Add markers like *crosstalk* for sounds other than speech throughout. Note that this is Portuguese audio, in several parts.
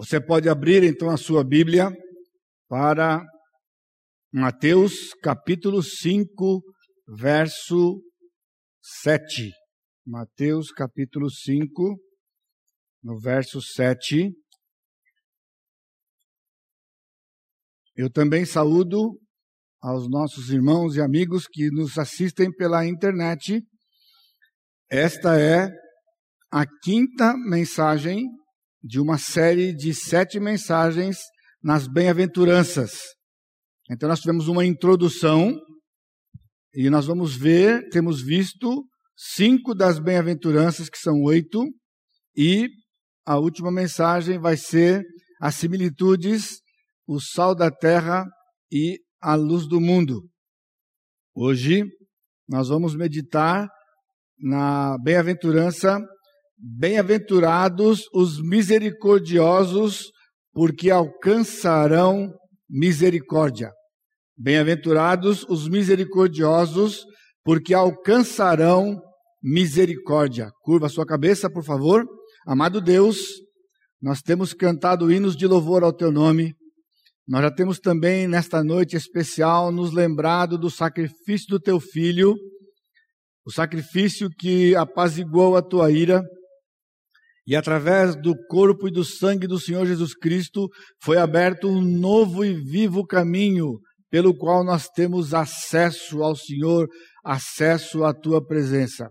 Você pode abrir então a sua Bíblia para Mateus capítulo 5, verso 7. Mateus capítulo 5, no verso 7. Eu também saúdo aos nossos irmãos e amigos que nos assistem pela internet. Esta é a quinta mensagem de uma série de sete mensagens nas bem-aventuranças. Então, nós tivemos uma introdução e nós vamos ver, temos visto cinco das bem-aventuranças, que são oito, e a última mensagem vai ser as similitudes, o sal da terra e a luz do mundo. Hoje, nós vamos meditar na bem-aventurança Bem-aventurados os misericordiosos, porque alcançarão misericórdia. Bem-aventurados os misericordiosos, porque alcançarão misericórdia. Curva sua cabeça, por favor. Amado Deus, nós temos cantado hinos de louvor ao teu nome. Nós já temos também, nesta noite especial, nos lembrado do sacrifício do teu filho, o sacrifício que apaziguou a tua ira e através do corpo e do sangue do Senhor Jesus Cristo foi aberto um novo e vivo caminho pelo qual nós temos acesso ao Senhor, acesso à tua presença.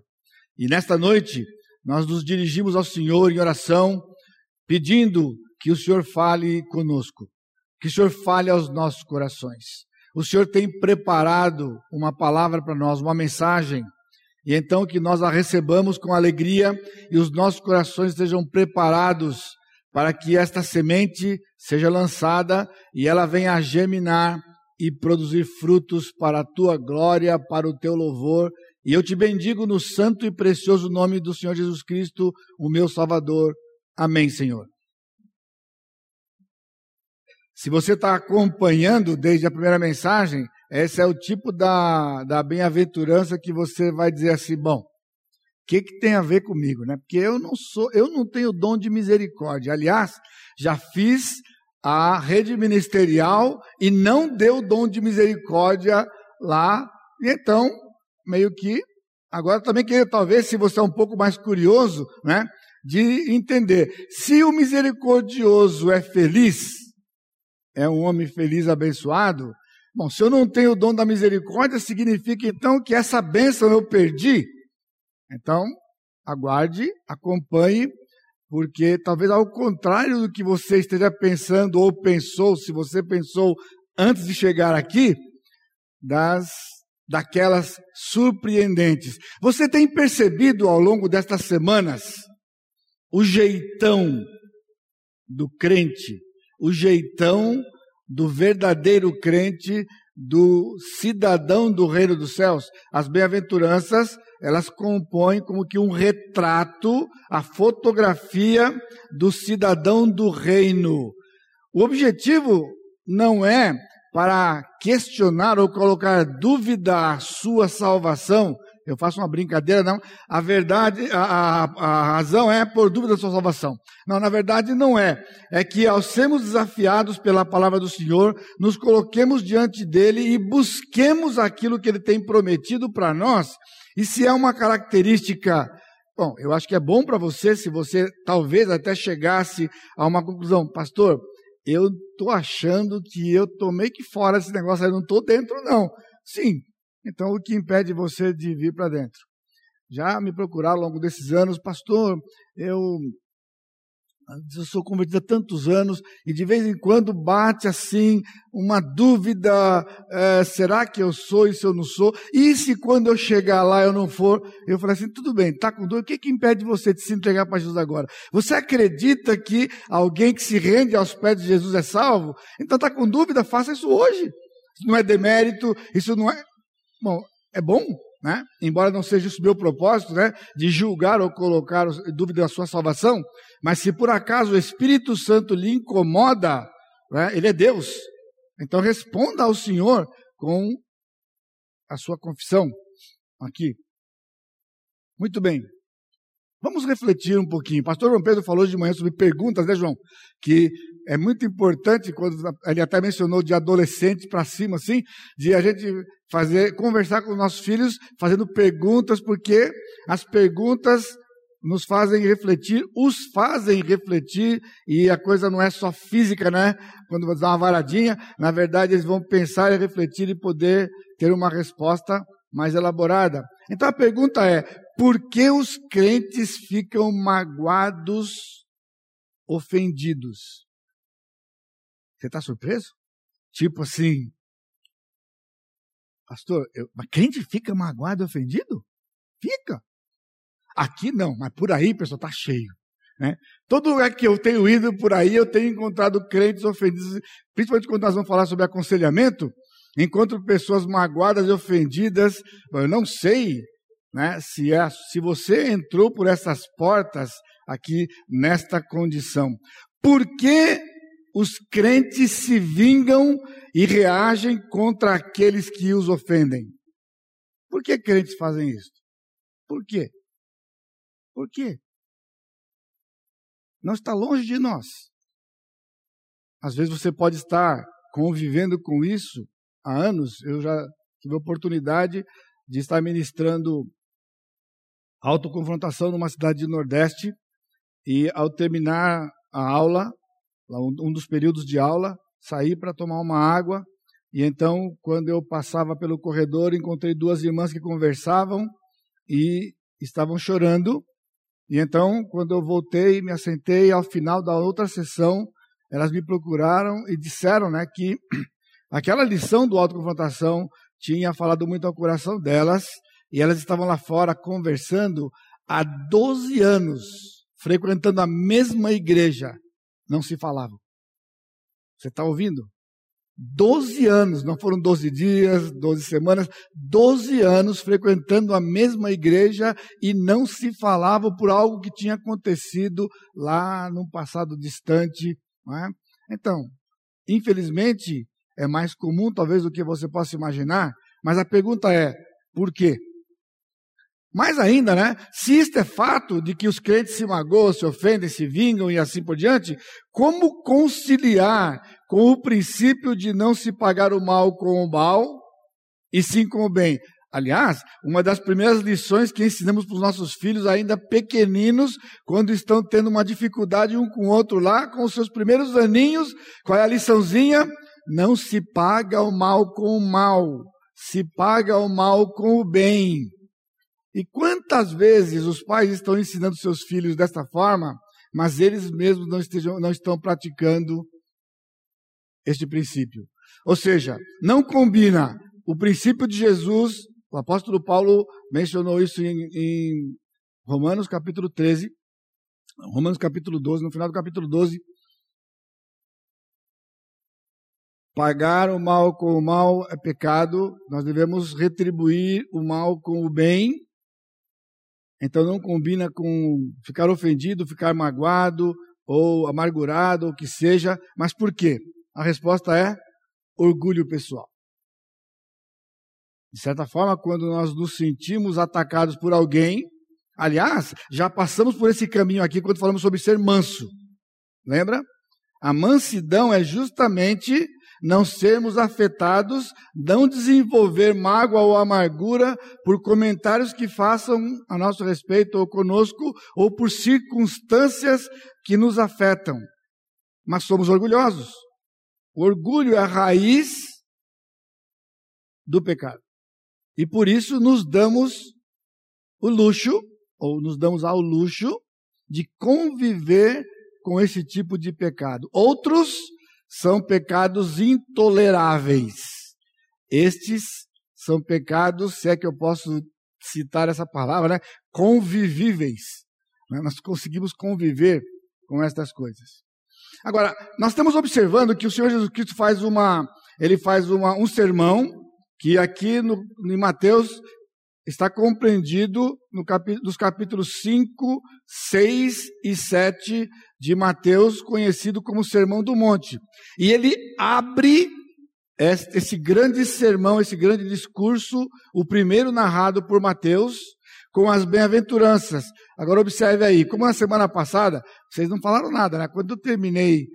E nesta noite, nós nos dirigimos ao Senhor em oração, pedindo que o Senhor fale conosco, que o Senhor fale aos nossos corações. O Senhor tem preparado uma palavra para nós, uma mensagem e então que nós a recebamos com alegria e os nossos corações estejam preparados para que esta semente seja lançada e ela venha a germinar e produzir frutos para a tua glória, para o teu louvor. E eu te bendigo no santo e precioso nome do Senhor Jesus Cristo, o meu Salvador. Amém, Senhor. Se você está acompanhando desde a primeira mensagem, esse é o tipo da, da bem-aventurança que você vai dizer assim, bom, o que, que tem a ver comigo, né? Porque eu não sou, eu não tenho dom de misericórdia. Aliás, já fiz a rede ministerial e não deu dom de misericórdia lá. E então, meio que, agora também queria, talvez, se você é um pouco mais curioso, né? De entender. Se o misericordioso é feliz, é um homem feliz, abençoado, Bom, se eu não tenho o dom da misericórdia, significa então que essa bênção eu perdi. Então, aguarde, acompanhe, porque talvez ao contrário do que você esteja pensando ou pensou, se você pensou antes de chegar aqui, das daquelas surpreendentes. Você tem percebido ao longo destas semanas o jeitão do crente, o jeitão do verdadeiro crente, do cidadão do reino dos céus. As bem-aventuranças, elas compõem como que um retrato, a fotografia do cidadão do reino. O objetivo não é para questionar ou colocar dúvida à sua salvação, eu faço uma brincadeira, não. A verdade, a, a, a, razão é por dúvida da sua salvação. Não, na verdade não é. É que ao sermos desafiados pela palavra do Senhor, nos coloquemos diante dele e busquemos aquilo que ele tem prometido para nós. E se é uma característica, bom, eu acho que é bom para você, se você talvez até chegasse a uma conclusão, pastor, eu estou achando que eu tomei que fora esse negócio, eu não estou dentro não. Sim, então, o que impede você de vir para dentro? Já me procuraram ao longo desses anos, pastor, eu, eu sou convertido há tantos anos e de vez em quando bate assim uma dúvida: é, será que eu sou e se eu não sou? E se quando eu chegar lá eu não for? Eu falei assim: tudo bem, está com dúvida, o que, que impede você de se entregar para Jesus agora? Você acredita que alguém que se rende aos pés de Jesus é salvo? Então está com dúvida, faça isso hoje. Isso não é demérito, isso não é. Bom, é bom, né? Embora não seja isso meu propósito, né? De julgar ou colocar dúvida da sua salvação, mas se por acaso o Espírito Santo lhe incomoda, né? Ele é Deus. Então responda ao Senhor com a sua confissão aqui. Muito bem. Vamos refletir um pouquinho. Pastor João Pedro falou de manhã sobre perguntas, né, João? Que é muito importante, quando ele até mencionou de adolescente para cima, assim, de a gente fazer, conversar com os nossos filhos, fazendo perguntas, porque as perguntas nos fazem refletir, os fazem refletir, e a coisa não é só física, né? Quando você dá uma varadinha, na verdade eles vão pensar e refletir e poder ter uma resposta mais elaborada. Então a pergunta é: por que os crentes ficam magoados, ofendidos? Você está surpreso? Tipo assim, pastor, eu, mas crente fica magoado, ofendido? Fica. Aqui não, mas por aí, pessoal, está cheio. Né? Todo lugar que eu tenho ido por aí, eu tenho encontrado crentes ofendidos, principalmente quando nós vamos falar sobre aconselhamento, encontro pessoas magoadas e ofendidas. Eu não sei né, se, é, se você entrou por essas portas aqui nesta condição. Por que os crentes se vingam e reagem contra aqueles que os ofendem? Por que crentes fazem isso? Por quê? Por quê? Não está longe de nós. Às vezes você pode estar convivendo com isso há anos. Eu já tive a oportunidade de estar ministrando autoconfrontação numa cidade do Nordeste e ao terminar a aula, um dos períodos de aula, saí para tomar uma água e então, quando eu passava pelo corredor, encontrei duas irmãs que conversavam e estavam chorando. E então, quando eu voltei, me assentei ao final da outra sessão, elas me procuraram e disseram, né, que *clears throat* aquela lição do autoconfrontação tinha falado muito ao coração delas, e elas estavam lá fora conversando há 12 anos, frequentando a mesma igreja, não se falavam. Você está ouvindo? Doze anos, não foram doze dias, doze semanas, doze anos frequentando a mesma igreja e não se falava por algo que tinha acontecido lá no passado distante. É? Então, infelizmente, é mais comum talvez do que você possa imaginar, mas a pergunta é, por quê? Mais ainda, né? Se isto é fato de que os crentes se magoam, se ofendem, se vingam e assim por diante, como conciliar com o princípio de não se pagar o mal com o mal e sim com o bem? Aliás, uma das primeiras lições que ensinamos para os nossos filhos ainda pequeninos, quando estão tendo uma dificuldade um com o outro lá, com os seus primeiros aninhos, qual é a liçãozinha? Não se paga o mal com o mal, se paga o mal com o bem. E quantas vezes os pais estão ensinando seus filhos desta forma, mas eles mesmos não, estejam, não estão praticando este princípio. Ou seja, não combina o princípio de Jesus, o apóstolo Paulo mencionou isso em, em Romanos capítulo 13, Romanos capítulo 12, no final do capítulo 12, Pagar o mal com o mal é pecado, nós devemos retribuir o mal com o bem, então não combina com ficar ofendido, ficar magoado ou amargurado, ou o que seja. Mas por quê? A resposta é orgulho pessoal. De certa forma, quando nós nos sentimos atacados por alguém, aliás, já passamos por esse caminho aqui quando falamos sobre ser manso. Lembra? A mansidão é justamente não sermos afetados, não desenvolver mágoa ou amargura por comentários que façam a nosso respeito ou conosco, ou por circunstâncias que nos afetam. Mas somos orgulhosos. O orgulho é a raiz do pecado. E por isso nos damos o luxo, ou nos damos ao luxo, de conviver com esse tipo de pecado. Outros são pecados intoleráveis. Estes são pecados, se é que eu posso citar essa palavra, né? convivíveis. Né? Nós conseguimos conviver com estas coisas. Agora, nós estamos observando que o Senhor Jesus Cristo faz uma, ele faz uma, um sermão que aqui no, em Mateus está compreendido no capítulo, nos capítulos 5, 6 e 7 de Mateus, conhecido como Sermão do Monte. E ele abre esse grande sermão, esse grande discurso, o primeiro narrado por Mateus, com as bem-aventuranças. Agora observe aí, como na semana passada, vocês não falaram nada, né? Quando eu terminei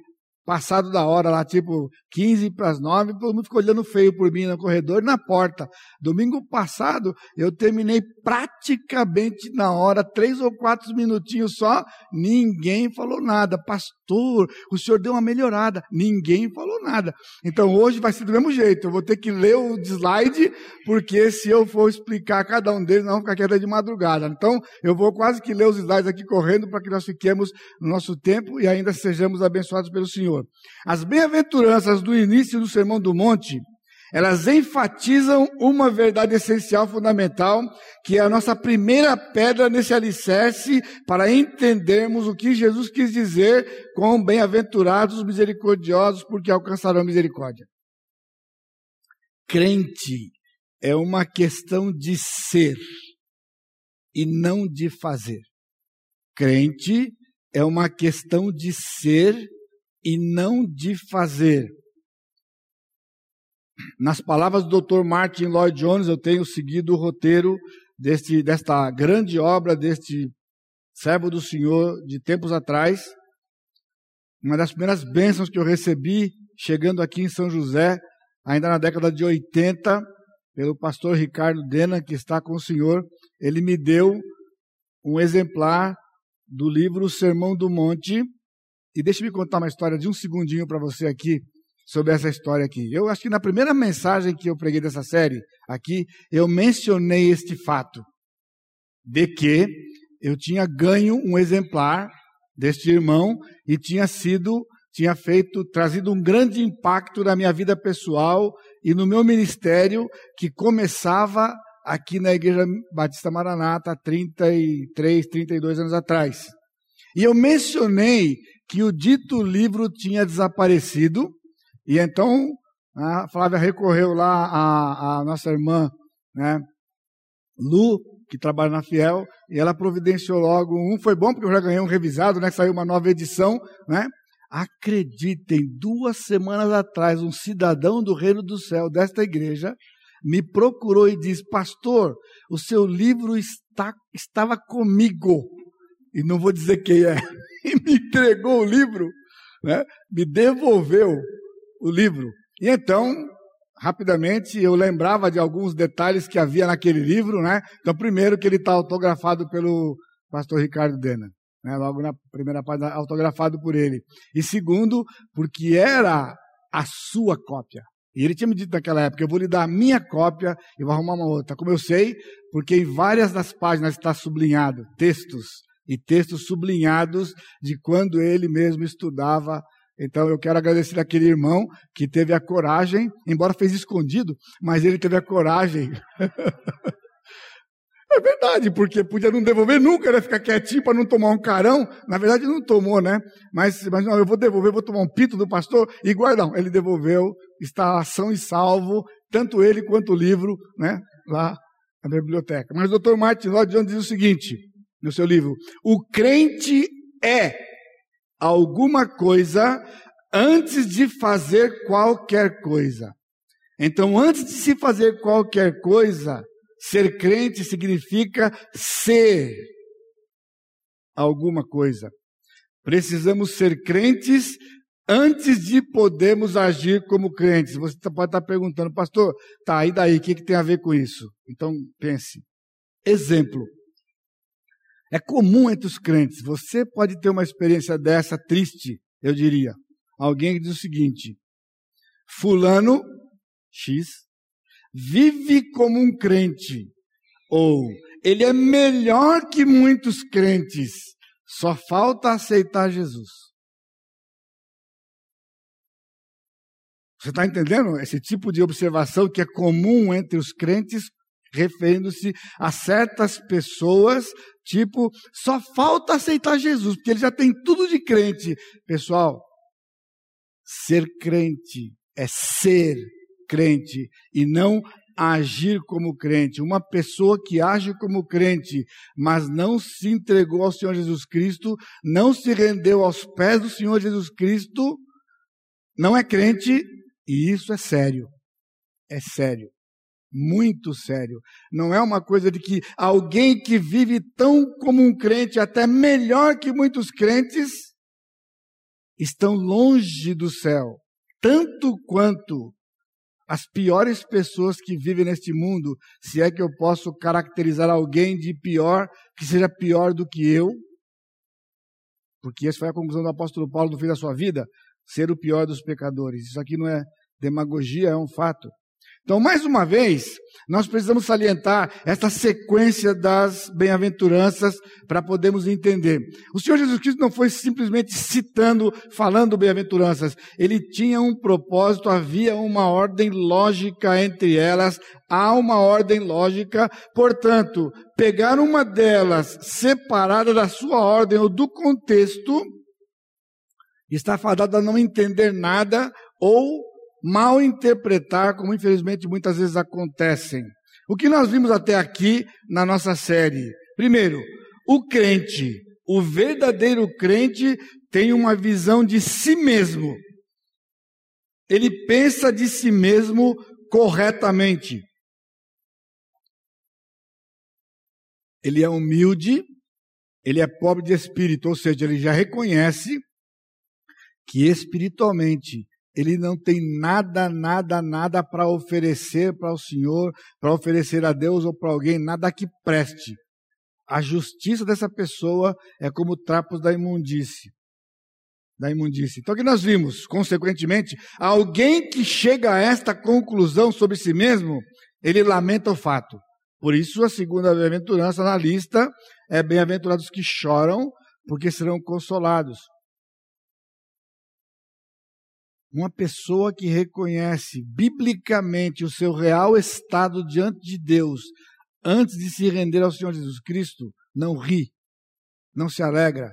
passado da hora lá, tipo 15 para as 9, todo mundo ficou olhando feio por mim no corredor e na porta. Domingo passado, eu terminei praticamente na hora, três ou quatro minutinhos só, ninguém falou nada. Pastor, o senhor deu uma melhorada, ninguém falou nada. Então hoje vai ser do mesmo jeito, eu vou ter que ler o slide, porque se eu for explicar cada um deles, vamos ficar até de madrugada. Então eu vou quase que ler os slides aqui correndo para que nós fiquemos no nosso tempo e ainda sejamos abençoados pelo Senhor. Senhor. As bem-aventuranças do início do Sermão do Monte, elas enfatizam uma verdade essencial, fundamental, que é a nossa primeira pedra nesse alicerce para entendermos o que Jesus quis dizer com bem-aventurados misericordiosos, porque alcançarão misericórdia. Crente é uma questão de ser e não de fazer. Crente é uma questão de ser e não de fazer. Nas palavras do Dr. Martin Lloyd Jones, eu tenho seguido o roteiro deste, desta grande obra deste servo do Senhor de tempos atrás. Uma das primeiras bênçãos que eu recebi chegando aqui em São José, ainda na década de 80, pelo pastor Ricardo Dena, que está com o Senhor, ele me deu um exemplar do livro Sermão do Monte, e deixe-me contar uma história de um segundinho para você aqui, sobre essa história aqui. Eu acho que na primeira mensagem que eu preguei dessa série aqui, eu mencionei este fato, de que eu tinha ganho um exemplar deste irmão e tinha sido, tinha feito, trazido um grande impacto na minha vida pessoal e no meu ministério, que começava aqui na Igreja Batista Maranata há 33, 32 anos atrás. E eu mencionei que o dito livro tinha desaparecido, e então a Flávia recorreu lá à, à nossa irmã, né, Lu, que trabalha na Fiel, e ela providenciou logo um. Foi bom porque eu já ganhei um revisado, né? Saiu uma nova edição, né? Acreditem, duas semanas atrás, um cidadão do Reino do Céu desta igreja me procurou e disse: Pastor, o seu livro está, estava comigo. E não vou dizer quem é. *laughs* e me entregou o livro, né? me devolveu o livro. E então, rapidamente, eu lembrava de alguns detalhes que havia naquele livro. Né? Então, primeiro, que ele está autografado pelo pastor Ricardo Dena. Né? Logo na primeira página, autografado por ele. E segundo, porque era a sua cópia. E ele tinha me dito naquela época, eu vou lhe dar a minha cópia e vou arrumar uma outra. Como eu sei, porque em várias das páginas está sublinhado textos e textos sublinhados de quando ele mesmo estudava. Então eu quero agradecer aquele irmão que teve a coragem, embora fez escondido, mas ele teve a coragem. *laughs* é verdade, porque podia não devolver nunca, né? Ficar quietinho para não tomar um carão. Na verdade não tomou, né? Mas, mas não, eu vou devolver, vou tomar um pito do pastor e guardão. Ele devolveu, está ação e salvo, tanto ele quanto o livro, né? Lá na biblioteca. Mas o Dr. Martin Lloyd diz o seguinte: no seu livro. O crente é alguma coisa antes de fazer qualquer coisa. Então, antes de se fazer qualquer coisa, ser crente significa ser alguma coisa. Precisamos ser crentes antes de podermos agir como crentes. Você pode estar perguntando, pastor, tá, e daí? O que, que tem a ver com isso? Então, pense. Exemplo. É comum entre os crentes. Você pode ter uma experiência dessa triste, eu diria. Alguém diz o seguinte: Fulano X vive como um crente, ou ele é melhor que muitos crentes, só falta aceitar Jesus. Você está entendendo esse tipo de observação que é comum entre os crentes referindo-se a certas pessoas, tipo, só falta aceitar Jesus, porque ele já tem tudo de crente. Pessoal, ser crente é ser crente e não agir como crente. Uma pessoa que age como crente, mas não se entregou ao Senhor Jesus Cristo, não se rendeu aos pés do Senhor Jesus Cristo, não é crente, e isso é sério. É sério. Muito sério. Não é uma coisa de que alguém que vive tão como um crente, até melhor que muitos crentes, estão longe do céu, tanto quanto as piores pessoas que vivem neste mundo, se é que eu posso caracterizar alguém de pior, que seja pior do que eu, porque essa foi a conclusão do apóstolo Paulo no fim da sua vida, ser o pior dos pecadores. Isso aqui não é demagogia, é um fato. Então, mais uma vez, nós precisamos salientar esta sequência das bem-aventuranças para podermos entender. O Senhor Jesus Cristo não foi simplesmente citando, falando bem-aventuranças. Ele tinha um propósito, havia uma ordem lógica entre elas, há uma ordem lógica. Portanto, pegar uma delas separada da sua ordem ou do contexto, está fadado a não entender nada ou mal interpretar, como infelizmente muitas vezes acontecem. O que nós vimos até aqui na nossa série? Primeiro, o crente, o verdadeiro crente, tem uma visão de si mesmo. Ele pensa de si mesmo corretamente. Ele é humilde, ele é pobre de espírito, ou seja, ele já reconhece que espiritualmente ele não tem nada, nada, nada para oferecer para o Senhor, para oferecer a Deus ou para alguém, nada que preste. A justiça dessa pessoa é como trapos da imundície. Da imundície. Então, o que nós vimos? Consequentemente, alguém que chega a esta conclusão sobre si mesmo, ele lamenta o fato. Por isso, a segunda bem-aventurança na lista é bem-aventurados que choram, porque serão consolados. Uma pessoa que reconhece biblicamente o seu real estado diante de Deus, antes de se render ao Senhor Jesus Cristo, não ri, não se alegra,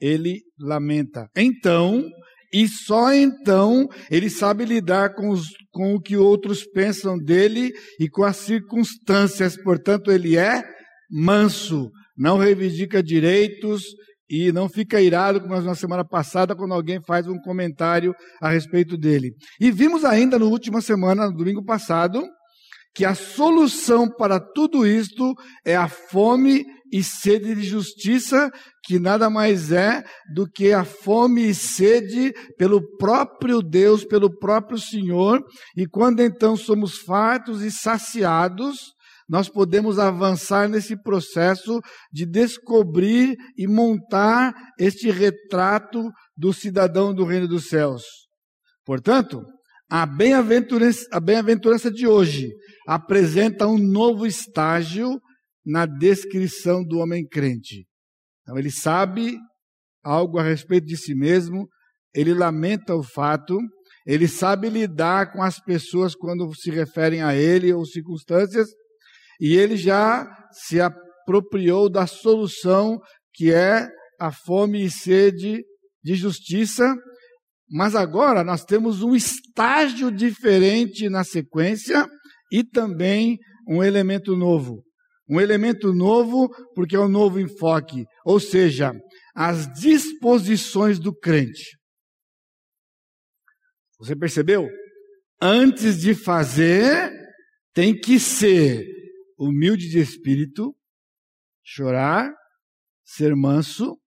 ele lamenta. Então, e só então, ele sabe lidar com, os, com o que outros pensam dele e com as circunstâncias. Portanto, ele é manso, não reivindica direitos, e não fica irado como na semana passada quando alguém faz um comentário a respeito dele. E vimos ainda na última semana, no domingo passado, que a solução para tudo isto é a fome e sede de justiça, que nada mais é do que a fome e sede pelo próprio Deus, pelo próprio Senhor, e quando então somos fartos e saciados, nós podemos avançar nesse processo de descobrir e montar este retrato do cidadão do reino dos céus. Portanto, a bem-aventurança, a bem-aventurança de hoje apresenta um novo estágio na descrição do homem crente. Então, ele sabe algo a respeito de si mesmo, ele lamenta o fato, ele sabe lidar com as pessoas quando se referem a ele ou circunstâncias, e ele já se apropriou da solução que é a fome e sede de justiça, mas agora nós temos um estágio diferente na sequência e também um elemento novo. Um elemento novo porque é um novo enfoque, ou seja, as disposições do crente. Você percebeu? Antes de fazer, tem que ser humilde de espírito, chorar, ser manso,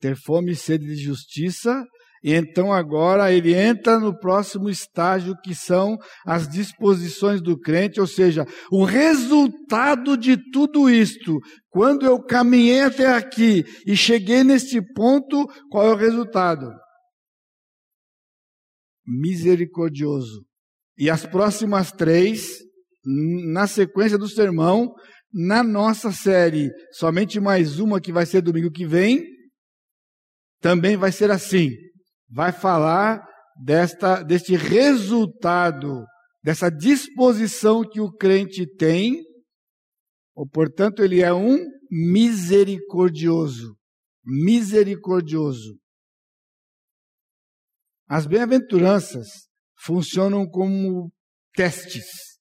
ter fome e sede de justiça, e então agora ele entra no próximo estágio que são as disposições do crente, ou seja, o resultado de tudo isto. Quando eu caminhei até aqui e cheguei neste ponto, qual é o resultado? Misericordioso. E as próximas três na sequência do sermão, na nossa série, somente mais uma que vai ser domingo que vem, também vai ser assim. Vai falar desta, deste resultado, dessa disposição que o crente tem, ou portanto ele é um misericordioso. Misericordioso. As bem-aventuranças funcionam como testes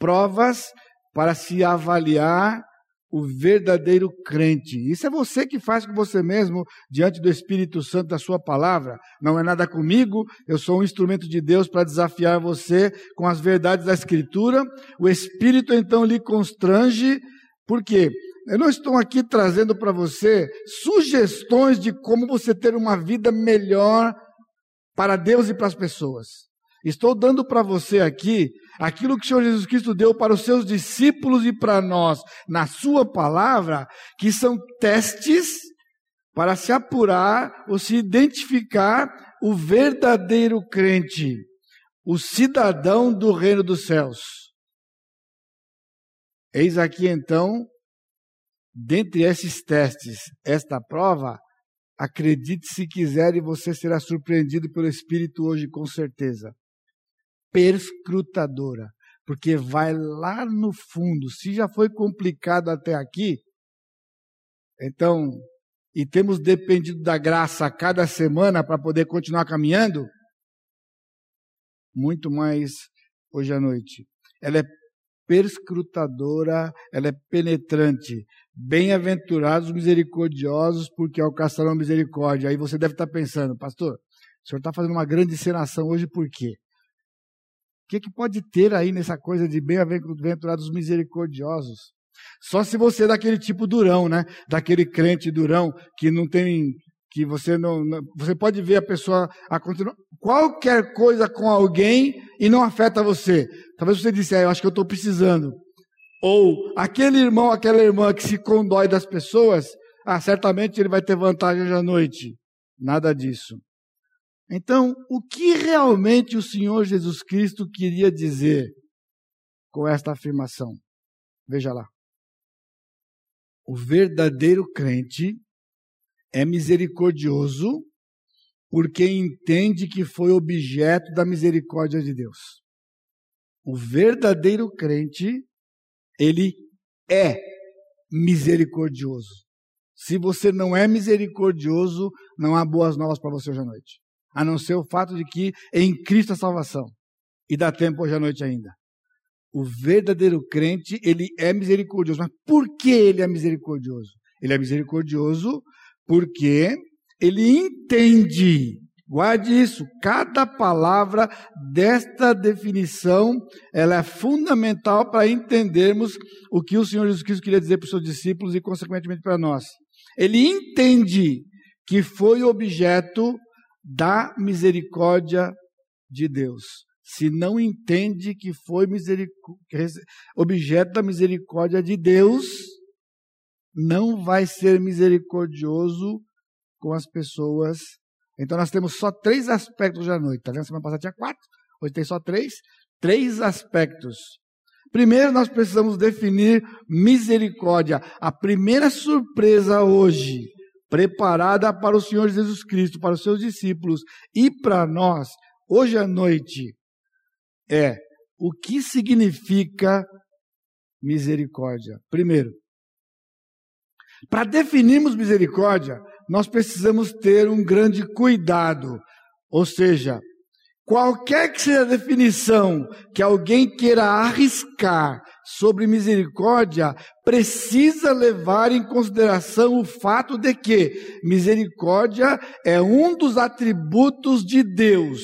provas para se avaliar o verdadeiro crente. Isso é você que faz com você mesmo diante do Espírito Santo da sua palavra. Não é nada comigo, eu sou um instrumento de Deus para desafiar você com as verdades da Escritura. O Espírito então lhe constrange, por quê? Eu não estou aqui trazendo para você sugestões de como você ter uma vida melhor para Deus e para as pessoas. Estou dando para você aqui aquilo que o Senhor Jesus Cristo deu para os seus discípulos e para nós, na Sua palavra, que são testes para se apurar ou se identificar o verdadeiro crente, o cidadão do reino dos céus. Eis aqui então, dentre esses testes, esta prova, acredite se quiser e você será surpreendido pelo Espírito hoje com certeza perscrutadora, porque vai lá no fundo. Se já foi complicado até aqui, então, e temos dependido da graça a cada semana para poder continuar caminhando, muito mais hoje à noite. Ela é perscrutadora, ela é penetrante. Bem-aventurados os misericordiosos, porque alcançarão misericórdia. Aí você deve estar pensando, pastor, o senhor está fazendo uma grande encenação hoje por quê? Que, que pode ter aí nessa coisa de bem-aventurados misericordiosos? Só se você é daquele tipo durão, né? Daquele crente durão que não tem, que você não, não você pode ver a pessoa acontecendo qualquer coisa com alguém e não afeta você. Talvez você disse, ah, eu acho que eu estou precisando. Ou aquele irmão, aquela irmã que se condói das pessoas, ah, certamente ele vai ter vantagem hoje à noite. Nada disso. Então, o que realmente o Senhor Jesus Cristo queria dizer com esta afirmação? Veja lá. O verdadeiro crente é misericordioso porque entende que foi objeto da misericórdia de Deus. O verdadeiro crente, ele é misericordioso. Se você não é misericordioso, não há boas novas para você hoje à noite a não ser o fato de que em Cristo a salvação. E dá tempo hoje à noite ainda. O verdadeiro crente, ele é misericordioso. Mas por que ele é misericordioso? Ele é misericordioso porque ele entende. Guarde isso, cada palavra desta definição, ela é fundamental para entendermos o que o Senhor Jesus Cristo queria dizer para os seus discípulos e consequentemente para nós. Ele entende que foi objeto da misericórdia de Deus. Se não entende que foi objeto da misericórdia de Deus, não vai ser misericordioso com as pessoas. Então nós temos só três aspectos da noite. Tá vendo? Semana passada tinha quatro, hoje tem só três. Três aspectos. Primeiro, nós precisamos definir misericórdia. A primeira surpresa hoje preparada para o Senhor Jesus Cristo, para os seus discípulos e para nós, hoje à noite, é o que significa misericórdia. Primeiro, para definirmos misericórdia, nós precisamos ter um grande cuidado, ou seja, qualquer que seja a definição que alguém queira arriscar sobre misericórdia precisa levar em consideração o fato de que misericórdia é um dos atributos de Deus.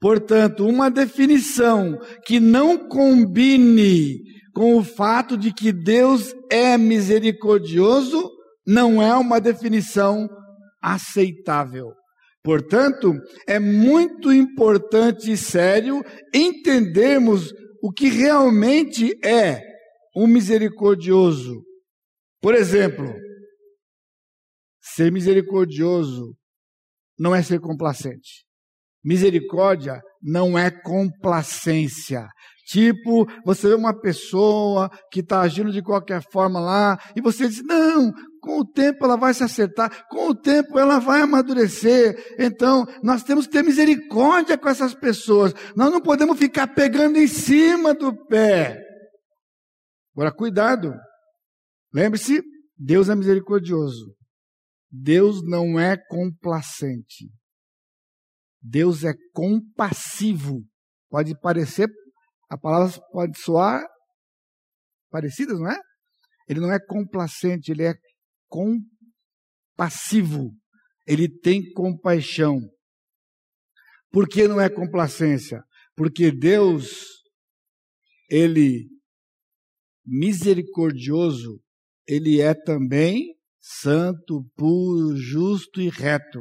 Portanto, uma definição que não combine com o fato de que Deus é misericordioso não é uma definição aceitável. Portanto, é muito importante e sério entendermos o que realmente é um misericordioso. Por exemplo, ser misericordioso não é ser complacente. Misericórdia não é complacência. Tipo, você vê uma pessoa que está agindo de qualquer forma lá, e você diz: não, com o tempo ela vai se acertar, com o tempo ela vai amadurecer. Então, nós temos que ter misericórdia com essas pessoas. Nós não podemos ficar pegando em cima do pé. Agora, cuidado. Lembre-se: Deus é misericordioso. Deus não é complacente. Deus é compassivo. Pode parecer a palavra pode soar parecidas, não é? Ele não é complacente, ele é compassivo. Ele tem compaixão. Por que não é complacência? Porque Deus, ele misericordioso, ele é também santo, puro, justo e reto.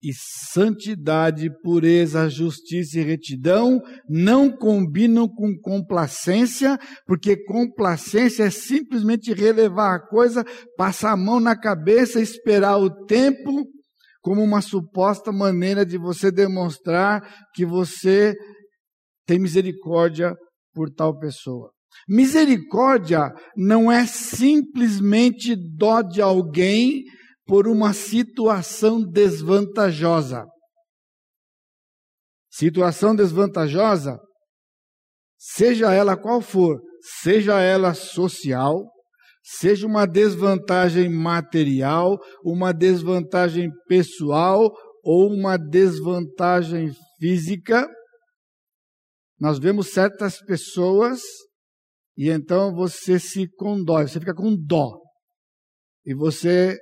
E santidade, pureza, justiça e retidão não combinam com complacência, porque complacência é simplesmente relevar a coisa, passar a mão na cabeça, esperar o tempo, como uma suposta maneira de você demonstrar que você tem misericórdia por tal pessoa. Misericórdia não é simplesmente dó de alguém por uma situação desvantajosa. Situação desvantajosa, seja ela qual for, seja ela social, seja uma desvantagem material, uma desvantagem pessoal ou uma desvantagem física, nós vemos certas pessoas e então você se condói, você fica com dó. E você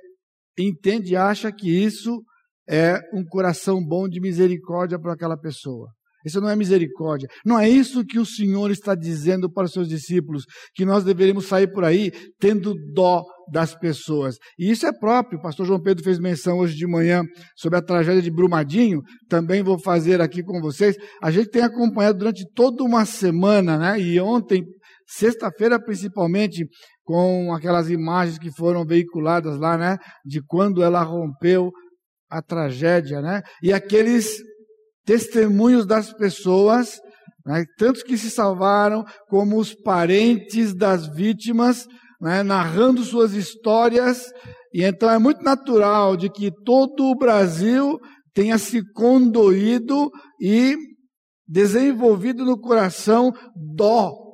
entende e acha que isso é um coração bom de misericórdia para aquela pessoa. Isso não é misericórdia. Não é isso que o Senhor está dizendo para os seus discípulos, que nós deveríamos sair por aí tendo dó das pessoas. E isso é próprio. O pastor João Pedro fez menção hoje de manhã sobre a tragédia de Brumadinho. Também vou fazer aqui com vocês. A gente tem acompanhado durante toda uma semana, né? E ontem, sexta-feira principalmente, com aquelas imagens que foram veiculadas lá, né? De quando ela rompeu a tragédia, né? E aqueles testemunhos das pessoas, né, tantos que se salvaram, como os parentes das vítimas, né, narrando suas histórias. E então é muito natural de que todo o Brasil tenha se condoído e desenvolvido no coração dó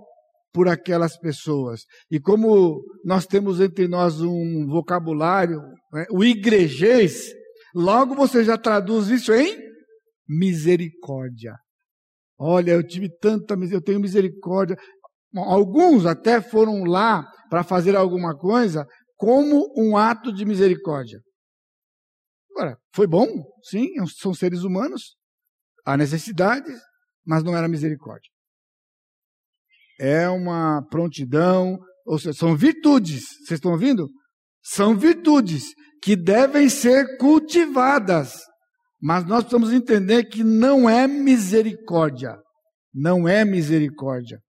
por aquelas pessoas. E como nós temos entre nós um vocabulário, né, o igrejês, logo você já traduz isso em misericórdia. Olha, eu tive tanta eu tenho misericórdia. Alguns até foram lá para fazer alguma coisa como um ato de misericórdia. Agora, foi bom? Sim, são seres humanos. Há necessidade, mas não era misericórdia. É uma prontidão, ou seja, são virtudes. Vocês estão ouvindo? São virtudes que devem ser cultivadas mas nós precisamos entender que não é misericórdia. Não é misericórdia.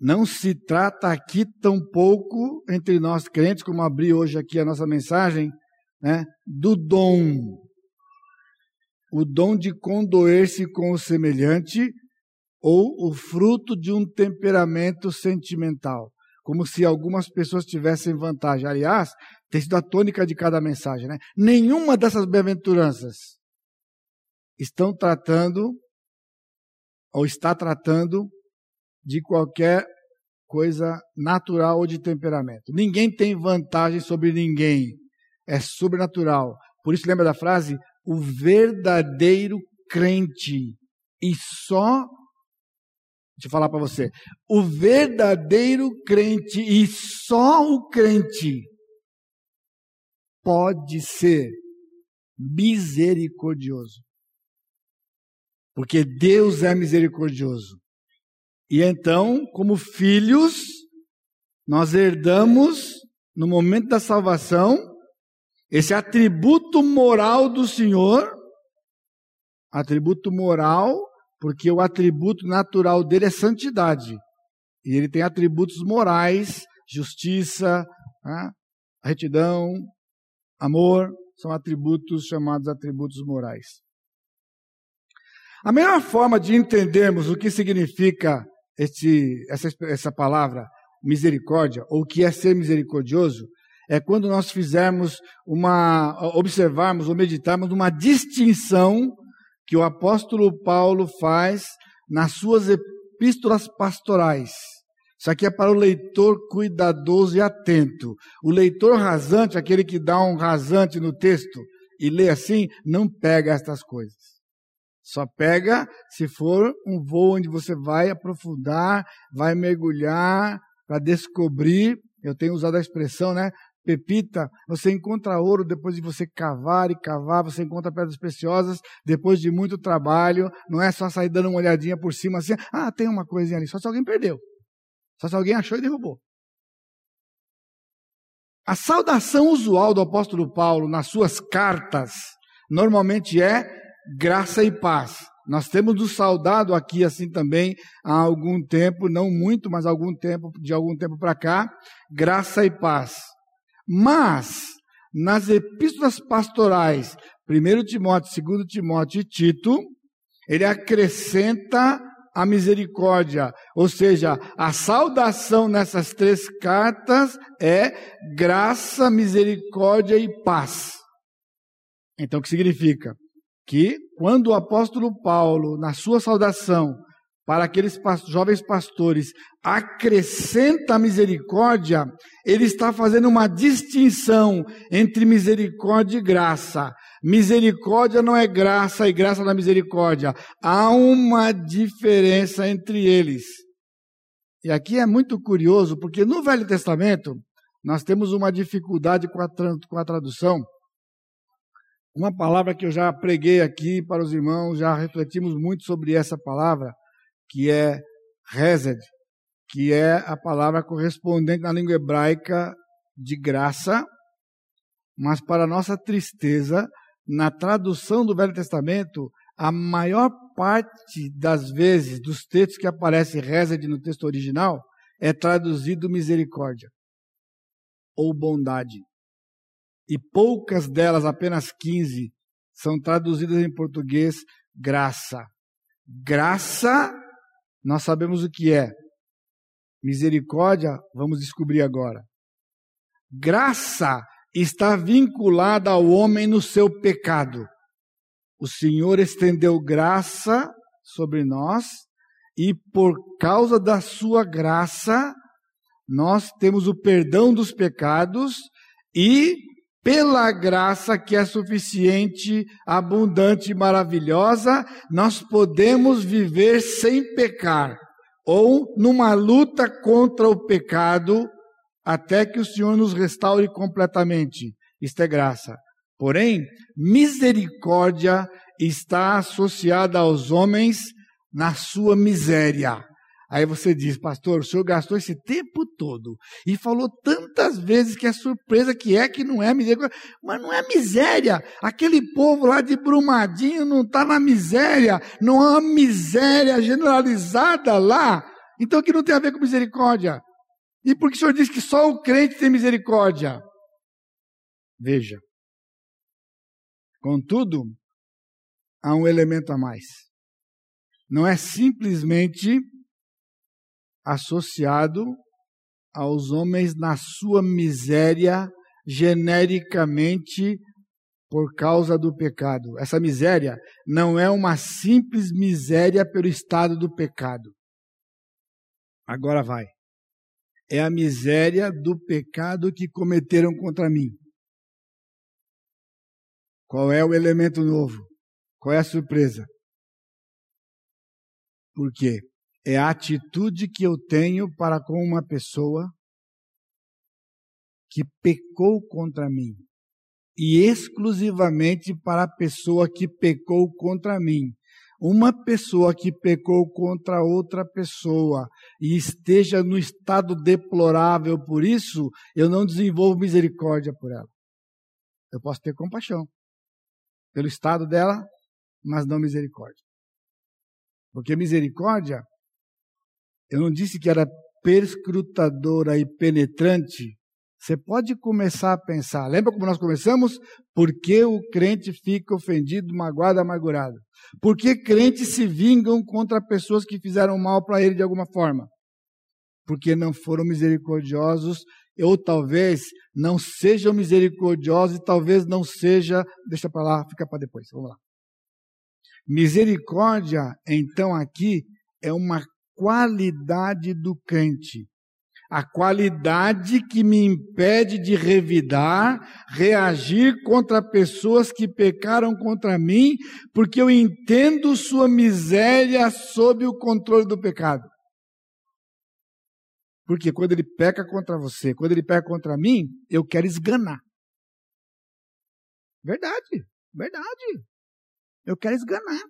Não se trata aqui tampouco, entre nós crentes, como abri hoje aqui a nossa mensagem, né, do dom. O dom de condoer-se com o semelhante ou o fruto de um temperamento sentimental. Como se algumas pessoas tivessem vantagem. Aliás, tem sido a tônica de cada mensagem, né? Nenhuma dessas bem-aventuranças estão tratando ou está tratando de qualquer coisa natural ou de temperamento. Ninguém tem vantagem sobre ninguém. É sobrenatural. Por isso lembra da frase? O verdadeiro crente. E só Deixa eu falar para você. O verdadeiro crente e só o crente pode ser misericordioso. Porque Deus é misericordioso. E então, como filhos, nós herdamos, no momento da salvação, esse atributo moral do Senhor, atributo moral, porque o atributo natural dele é santidade. E ele tem atributos morais, justiça, né, retidão, Amor são atributos chamados atributos morais. A melhor forma de entendermos o que significa esse, essa, essa palavra misericórdia, ou o que é ser misericordioso, é quando nós fizermos uma, observarmos ou meditarmos uma distinção que o apóstolo Paulo faz nas suas epístolas pastorais. Isso aqui é para o leitor cuidadoso e atento. O leitor rasante, aquele que dá um rasante no texto e lê assim, não pega estas coisas. Só pega se for um voo onde você vai aprofundar, vai mergulhar para descobrir, eu tenho usado a expressão, né? Pepita, você encontra ouro depois de você cavar e cavar, você encontra pedras preciosas depois de muito trabalho, não é só sair dando uma olhadinha por cima assim, ah, tem uma coisinha ali, só se alguém perdeu. Só se alguém achou e derrubou. A saudação usual do apóstolo Paulo nas suas cartas normalmente é graça e paz. Nós temos nos saudado aqui assim também há algum tempo, não muito, mas algum tempo, de algum tempo para cá, graça e paz. Mas, nas epístolas pastorais, 1 Timóteo, 2 Timóteo e Tito, ele acrescenta a misericórdia, ou seja, a saudação nessas três cartas é graça, misericórdia e paz. Então, o que significa? Que quando o apóstolo Paulo, na sua saudação, para aqueles jovens pastores, acrescenta misericórdia, ele está fazendo uma distinção entre misericórdia e graça. Misericórdia não é graça e graça não é misericórdia. Há uma diferença entre eles. E aqui é muito curioso, porque no Velho Testamento, nós temos uma dificuldade com a, com a tradução. Uma palavra que eu já preguei aqui para os irmãos, já refletimos muito sobre essa palavra que é Hesed, que é a palavra correspondente na língua hebraica de graça, mas para nossa tristeza, na tradução do Velho Testamento, a maior parte das vezes dos textos que aparece Hesed no texto original é traduzido misericórdia ou bondade. E poucas delas, apenas 15, são traduzidas em português graça. Graça nós sabemos o que é. Misericórdia, vamos descobrir agora. Graça está vinculada ao homem no seu pecado. O Senhor estendeu graça sobre nós e por causa da sua graça nós temos o perdão dos pecados e pela graça que é suficiente, abundante e maravilhosa, nós podemos viver sem pecar, ou numa luta contra o pecado, até que o Senhor nos restaure completamente. Isto é graça. Porém, misericórdia está associada aos homens na sua miséria. Aí você diz, pastor, o senhor gastou esse tempo todo e falou tantas vezes que é surpresa que é que não é misericórdia. Mas não é miséria. Aquele povo lá de Brumadinho não está na miséria. Não há miséria generalizada lá. Então que não tem a ver com misericórdia. E por que o senhor diz que só o crente tem misericórdia? Veja. Contudo, há um elemento a mais. Não é simplesmente associado aos homens na sua miséria genericamente por causa do pecado. Essa miséria não é uma simples miséria pelo estado do pecado. Agora vai. É a miséria do pecado que cometeram contra mim. Qual é o elemento novo? Qual é a surpresa? Por quê? É a atitude que eu tenho para com uma pessoa que pecou contra mim. E exclusivamente para a pessoa que pecou contra mim. Uma pessoa que pecou contra outra pessoa e esteja no estado deplorável por isso, eu não desenvolvo misericórdia por ela. Eu posso ter compaixão pelo estado dela, mas não misericórdia. Porque misericórdia eu não disse que era perscrutadora e penetrante. Você pode começar a pensar. Lembra como nós começamos? Por que o crente fica ofendido, magoado, amargurado? Por que crentes se vingam contra pessoas que fizeram mal para ele de alguma forma? Porque não foram misericordiosos, ou talvez não sejam misericordiosos, e talvez não seja. Deixa para lá, fica para depois. Vamos lá. Misericórdia, então, aqui é uma qualidade do crente. A qualidade que me impede de revidar, reagir contra pessoas que pecaram contra mim, porque eu entendo sua miséria sob o controle do pecado. Porque quando ele peca contra você, quando ele peca contra mim, eu quero esganar. Verdade, verdade. Eu quero esganar.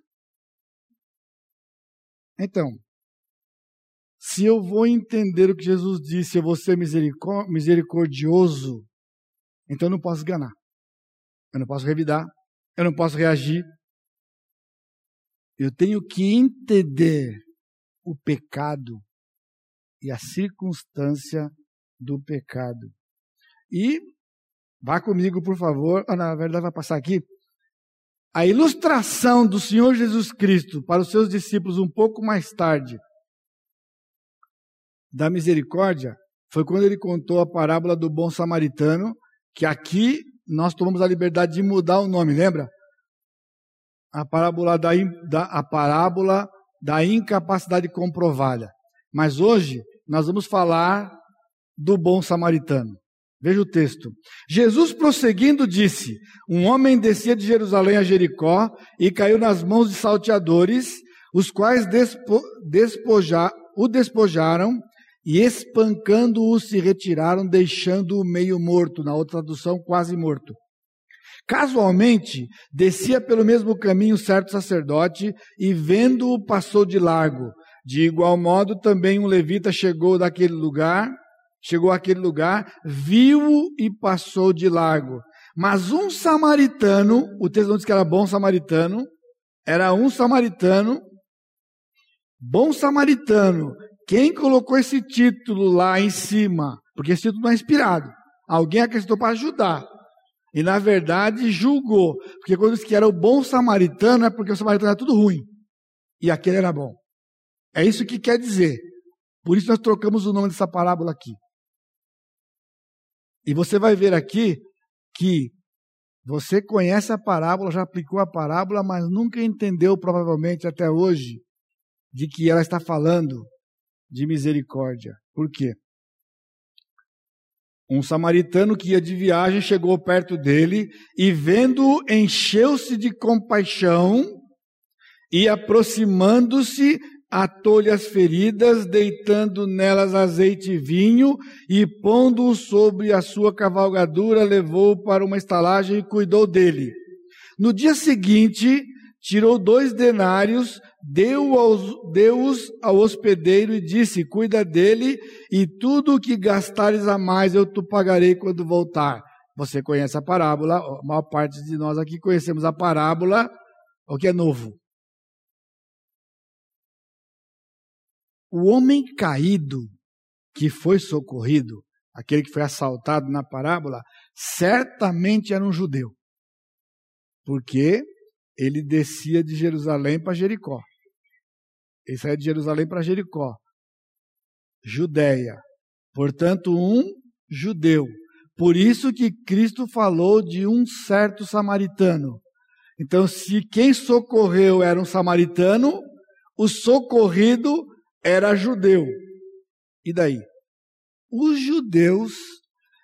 Então, se eu vou entender o que Jesus disse, eu vou ser misericordioso, então eu não posso esganar. Eu não posso revidar. Eu não posso reagir. Eu tenho que entender o pecado e a circunstância do pecado. E vá comigo, por favor. Ah, na verdade, vai passar aqui. A ilustração do Senhor Jesus Cristo para os seus discípulos um pouco mais tarde da misericórdia foi quando ele contou a parábola do bom samaritano, que aqui nós tomamos a liberdade de mudar o nome, lembra? A parábola da, da, a parábola da incapacidade comprovada. Mas hoje nós vamos falar do bom samaritano. Veja o texto. Jesus prosseguindo disse: Um homem descia de Jerusalém a Jericó e caiu nas mãos de salteadores, os quais despo, despoja, o despojaram e espancando-o se retiraram, deixando-o meio morto, na outra tradução, quase morto. Casualmente, descia pelo mesmo caminho certo sacerdote e vendo-o passou de largo. De igual modo, também um levita chegou daquele lugar, chegou àquele lugar, viu-o e passou de largo. Mas um samaritano, o texto não diz que era bom samaritano, era um samaritano, bom samaritano, quem colocou esse título lá em cima? Porque esse título não é inspirado. Alguém acrescentou para ajudar. E na verdade julgou. Porque quando disse que era o bom samaritano, é porque o samaritano era tudo ruim. E aquele era bom. É isso que quer dizer. Por isso nós trocamos o nome dessa parábola aqui. E você vai ver aqui que você conhece a parábola, já aplicou a parábola, mas nunca entendeu, provavelmente até hoje, de que ela está falando de misericórdia. Por quê? Um samaritano que ia de viagem chegou perto dele e, vendo-o, encheu-se de compaixão e, aproximando-se, atou-lhe as feridas, deitando nelas azeite e vinho e, pondo-o sobre a sua cavalgadura, levou-o para uma estalagem e cuidou dele. No dia seguinte, tirou dois denários, deu ao hospedeiro e disse: Cuida dele, e tudo o que gastares a mais eu te pagarei quando voltar. Você conhece a parábola, a maior parte de nós aqui conhecemos a parábola, o que é novo. O homem caído que foi socorrido, aquele que foi assaltado na parábola, certamente era um judeu. Porque ele descia de Jerusalém para Jericó. Ele saía de Jerusalém para Jericó. Judéia. Portanto, um judeu. Por isso que Cristo falou de um certo samaritano. Então, se quem socorreu era um samaritano, o socorrido era judeu. E daí? Os judeus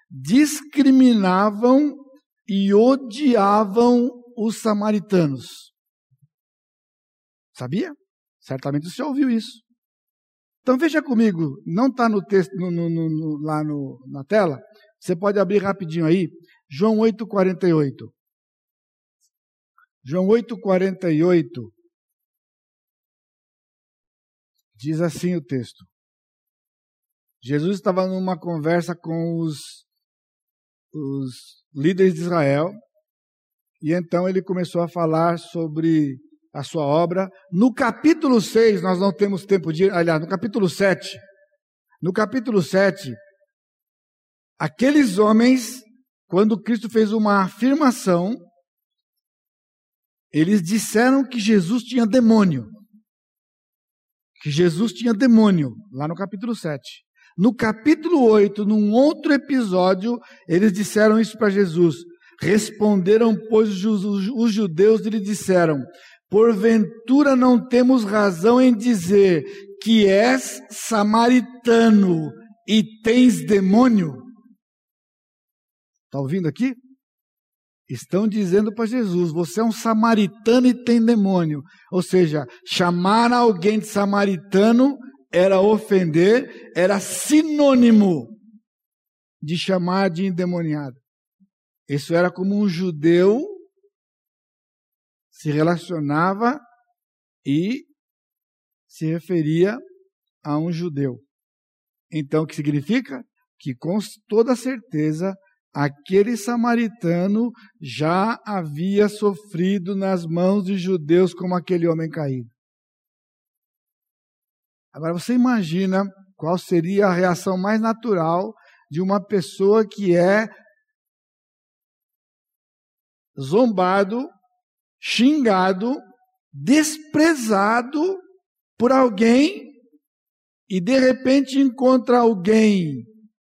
discriminavam e odiavam os samaritanos. Sabia? Certamente você ouviu isso. Então veja comigo, não está no texto no, no, no, lá na tela. Você pode abrir rapidinho aí. João 8,48. João 8,48. Diz assim o texto. Jesus estava numa conversa com os, os líderes de Israel e então ele começou a falar sobre a sua obra. No capítulo 6, nós não temos tempo de. Aliás, no capítulo 7. No capítulo 7, aqueles homens, quando Cristo fez uma afirmação, eles disseram que Jesus tinha demônio. Que Jesus tinha demônio, lá no capítulo 7. No capítulo 8, num outro episódio, eles disseram isso para Jesus. Responderam, pois, os judeus e lhe disseram: Porventura não temos razão em dizer que és samaritano e tens demônio? Está ouvindo aqui? Estão dizendo para Jesus: você é um samaritano e tem demônio. Ou seja, chamar alguém de samaritano era ofender, era sinônimo de chamar de endemoniado. Isso era como um judeu se relacionava e se referia a um judeu. Então, o que significa? Que com toda certeza aquele samaritano já havia sofrido nas mãos de judeus como aquele homem caído. Agora você imagina qual seria a reação mais natural de uma pessoa que é zombado, xingado, desprezado por alguém e de repente encontra alguém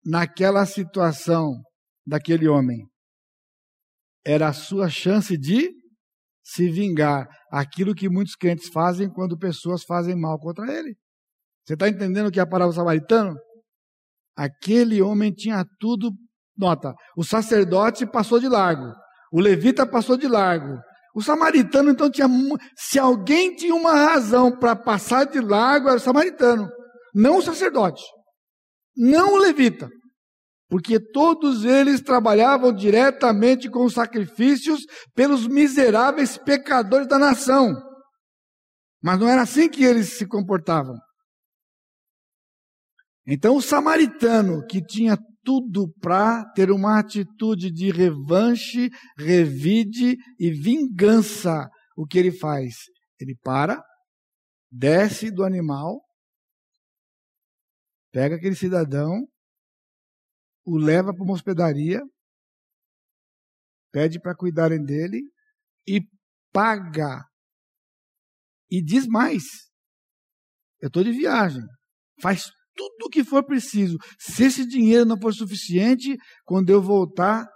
naquela situação daquele homem. Era a sua chance de se vingar. Aquilo que muitos crentes fazem quando pessoas fazem mal contra ele. Você está entendendo o que é a parábola samaritano? Aquele homem tinha tudo. Nota, o sacerdote passou de largo, o levita passou de largo, o samaritano, então, tinha. Se alguém tinha uma razão para passar de largo, era o samaritano, não o sacerdote, não o levita. Porque todos eles trabalhavam diretamente com os sacrifícios pelos miseráveis pecadores da nação. Mas não era assim que eles se comportavam. Então, o samaritano, que tinha tudo para ter uma atitude de revanche, revide e vingança. O que ele faz? Ele para, desce do animal, pega aquele cidadão, o leva para uma hospedaria, pede para cuidarem dele e paga. E diz mais: eu estou de viagem, faz tudo o que for preciso. Se esse dinheiro não for suficiente, quando eu voltar,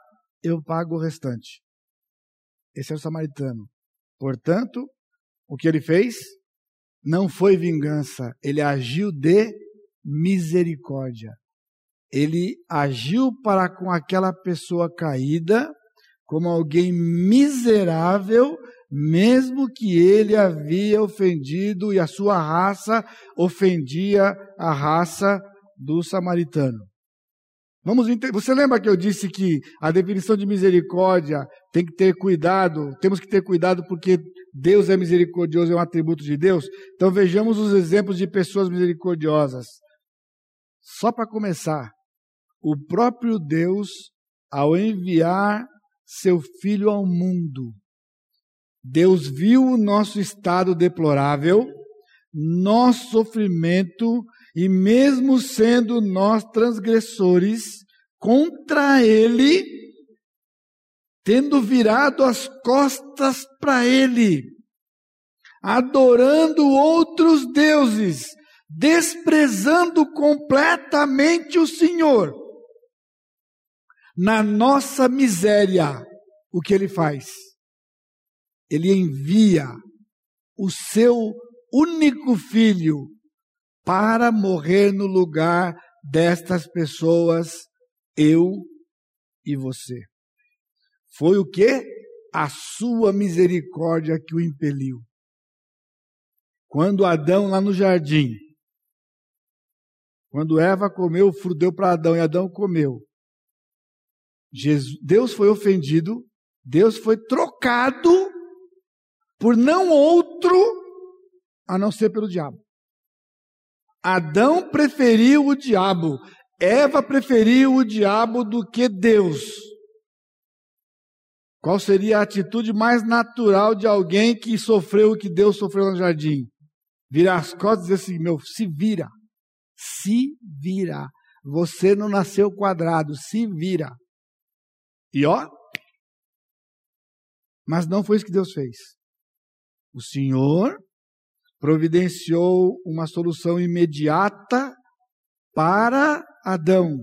eu pago o restante. Esse é o samaritano. Portanto, o que ele fez não foi vingança, ele agiu de misericórdia. Ele agiu para com aquela pessoa caída como alguém miserável mesmo que ele havia ofendido e a sua raça ofendia a raça do samaritano. Vamos. Você lembra que eu disse que a definição de misericórdia tem que ter cuidado, temos que ter cuidado porque Deus é misericordioso, é um atributo de Deus? Então vejamos os exemplos de pessoas misericordiosas. Só para começar, o próprio Deus, ao enviar seu filho ao mundo, Deus viu o nosso estado deplorável, nosso sofrimento, e mesmo sendo nós transgressores contra Ele, tendo virado as costas para Ele, adorando outros deuses, desprezando completamente o Senhor, na nossa miséria, o que Ele faz? Ele envia o seu único filho para morrer no lugar destas pessoas, eu e você. Foi o que? A sua misericórdia que o impeliu. Quando Adão lá no jardim, quando Eva comeu, o fruto deu para Adão e Adão comeu. Jesus, Deus foi ofendido, Deus foi trocado por não outro a não ser pelo diabo. Adão preferiu o diabo, Eva preferiu o diabo do que Deus. Qual seria a atitude mais natural de alguém que sofreu o que Deus sofreu no jardim? Virar as costas e dizer assim: meu, se vira. Se vira. Você não nasceu quadrado, se vira. E ó. Mas não foi isso que Deus fez. O Senhor providenciou uma solução imediata para Adão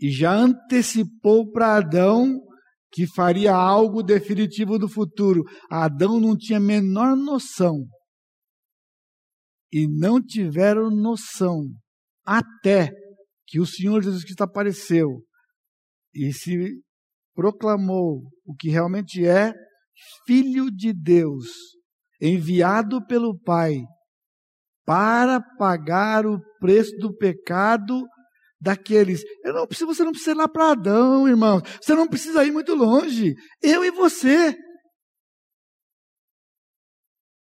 e já antecipou para Adão que faria algo definitivo do futuro. Adão não tinha a menor noção. E não tiveram noção até que o Senhor Jesus Cristo apareceu e se proclamou o que realmente é Filho de Deus, enviado pelo Pai para pagar o preço do pecado daqueles. Eu não preciso, você não precisa ir lá para Adão, irmão. Você não precisa ir muito longe. Eu e você.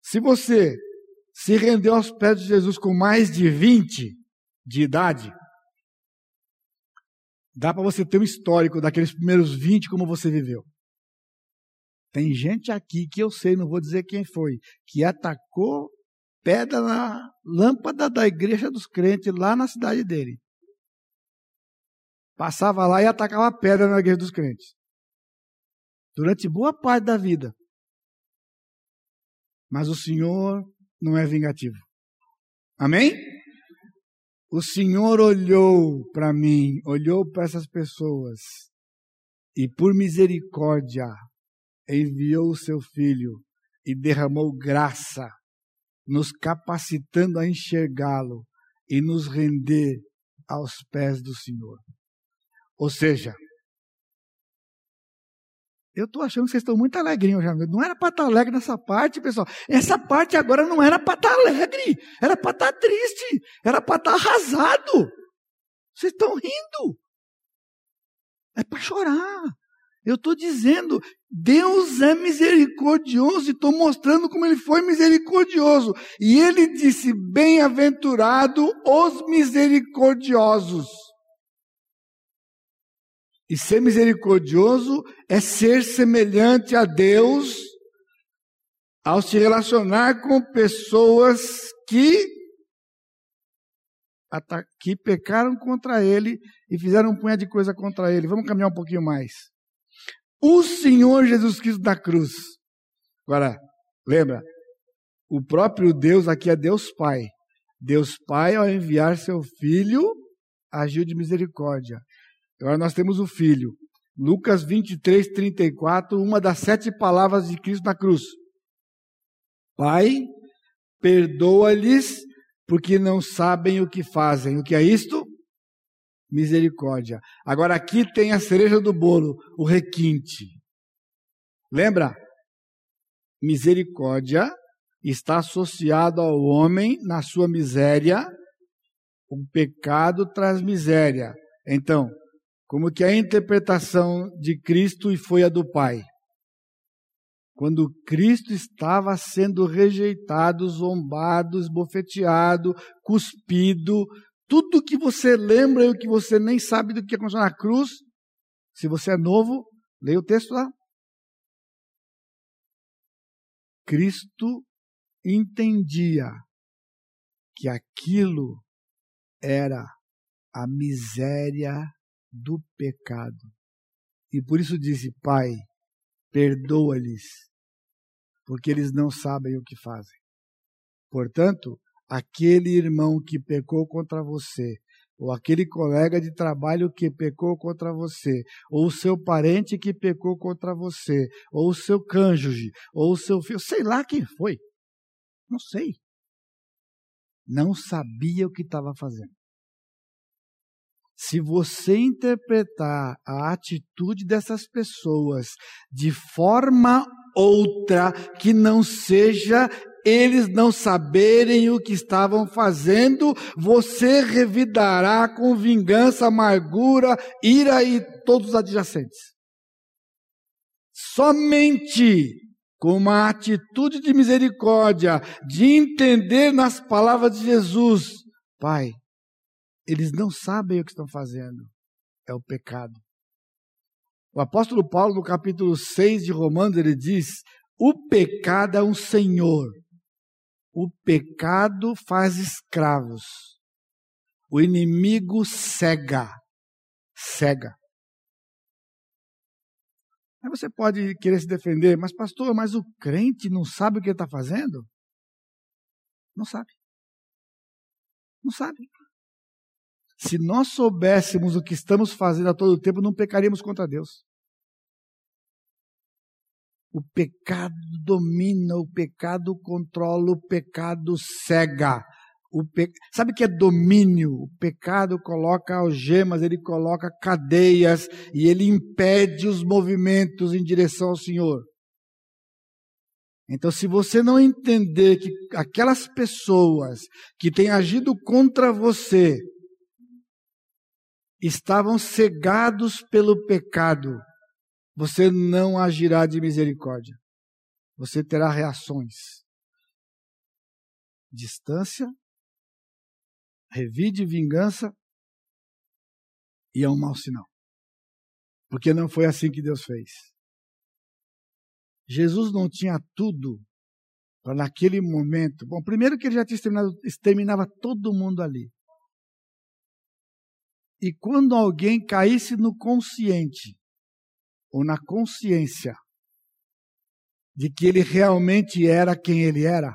Se você se rendeu aos pés de Jesus com mais de 20 de idade, dá para você ter um histórico daqueles primeiros 20 como você viveu. Tem gente aqui que eu sei, não vou dizer quem foi, que atacou pedra na lâmpada da igreja dos crentes lá na cidade dele. Passava lá e atacava pedra na igreja dos crentes. Durante boa parte da vida. Mas o Senhor não é vingativo. Amém? O Senhor olhou para mim, olhou para essas pessoas e, por misericórdia, enviou o seu filho e derramou graça, nos capacitando a enxergá-lo e nos render aos pés do Senhor. Ou seja, eu estou achando que vocês estão muito alegrinhos já. Não era para estar alegre nessa parte, pessoal. Essa parte agora não era para estar alegre. Era para estar triste. Era para estar arrasado. Vocês estão rindo. É para chorar. Eu estou dizendo, Deus é misericordioso e estou mostrando como Ele foi misericordioso. E Ele disse: Bem-aventurado os misericordiosos. E ser misericordioso é ser semelhante a Deus ao se relacionar com pessoas que, que pecaram contra Ele e fizeram um punhado de coisa contra Ele. Vamos caminhar um pouquinho mais. O Senhor Jesus Cristo da cruz. Agora, lembra, o próprio Deus aqui é Deus Pai. Deus Pai, ao enviar seu Filho, agiu de misericórdia. Agora nós temos o Filho. Lucas 23, 34, uma das sete palavras de Cristo na cruz. Pai, perdoa-lhes, porque não sabem o que fazem. O que é isto? Misericórdia. Agora aqui tem a cereja do bolo, o requinte. Lembra? Misericórdia está associado ao homem na sua miséria. O pecado traz miséria. Então, como que a interpretação de Cristo e foi a do Pai. Quando Cristo estava sendo rejeitado, zombado, esbofeteado, cuspido, tudo que você lembra e o que você nem sabe do que aconteceu na cruz, se você é novo, leia o texto lá. Cristo entendia que aquilo era a miséria do pecado. E por isso disse: Pai, perdoa-lhes, porque eles não sabem o que fazem. Portanto, aquele irmão que pecou contra você, ou aquele colega de trabalho que pecou contra você, ou o seu parente que pecou contra você, ou o seu cônjuge, ou o seu filho, sei lá quem foi. Não sei. Não sabia o que estava fazendo. Se você interpretar a atitude dessas pessoas de forma outra que não seja eles não saberem o que estavam fazendo, você revidará com vingança, amargura, ira e todos os adjacentes. Somente com uma atitude de misericórdia, de entender nas palavras de Jesus, Pai, eles não sabem o que estão fazendo. É o pecado. O apóstolo Paulo, no capítulo 6 de Romanos, ele diz: o pecado é um senhor. O pecado faz escravos. O inimigo cega. Cega. Aí você pode querer se defender, mas pastor, mas o crente não sabe o que está fazendo? Não sabe. Não sabe. Se nós soubéssemos o que estamos fazendo a todo tempo, não pecaríamos contra Deus. O pecado domina, o pecado controla, o pecado cega. O pe... Sabe o que é domínio? O pecado coloca algemas, ele coloca cadeias e ele impede os movimentos em direção ao Senhor. Então, se você não entender que aquelas pessoas que têm agido contra você estavam cegados pelo pecado, você não agirá de misericórdia. Você terá reações. Distância, revide vingança e é um mau sinal. Porque não foi assim que Deus fez. Jesus não tinha tudo para naquele momento. Bom, primeiro que ele já tinha exterminado, exterminava todo mundo ali. E quando alguém caísse no consciente ou na consciência de que ele realmente era quem ele era,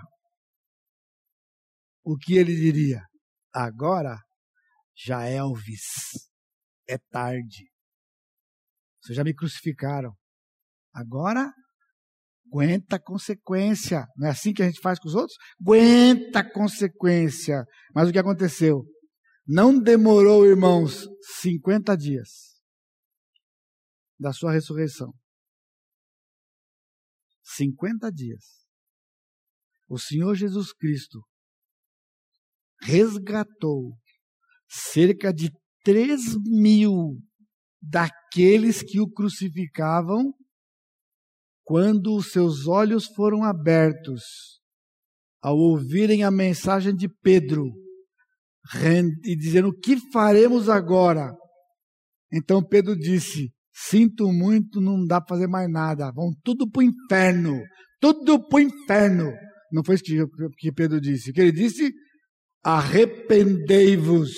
o que ele diria? Agora já é Elvis, é tarde. Vocês já me crucificaram. Agora aguenta a consequência. Não é assim que a gente faz com os outros? Aguenta a consequência. Mas o que aconteceu? Não demorou, irmãos, 50 dias da sua ressurreição. 50 dias. O Senhor Jesus Cristo resgatou cerca de 3 mil daqueles que o crucificavam quando os seus olhos foram abertos ao ouvirem a mensagem de Pedro e dizendo: O que faremos agora? Então Pedro disse: Sinto muito, não dá para fazer mais nada. Vão tudo para o inferno. Tudo para o inferno. Não foi isso que Pedro disse. O que ele disse? Arrependei-vos.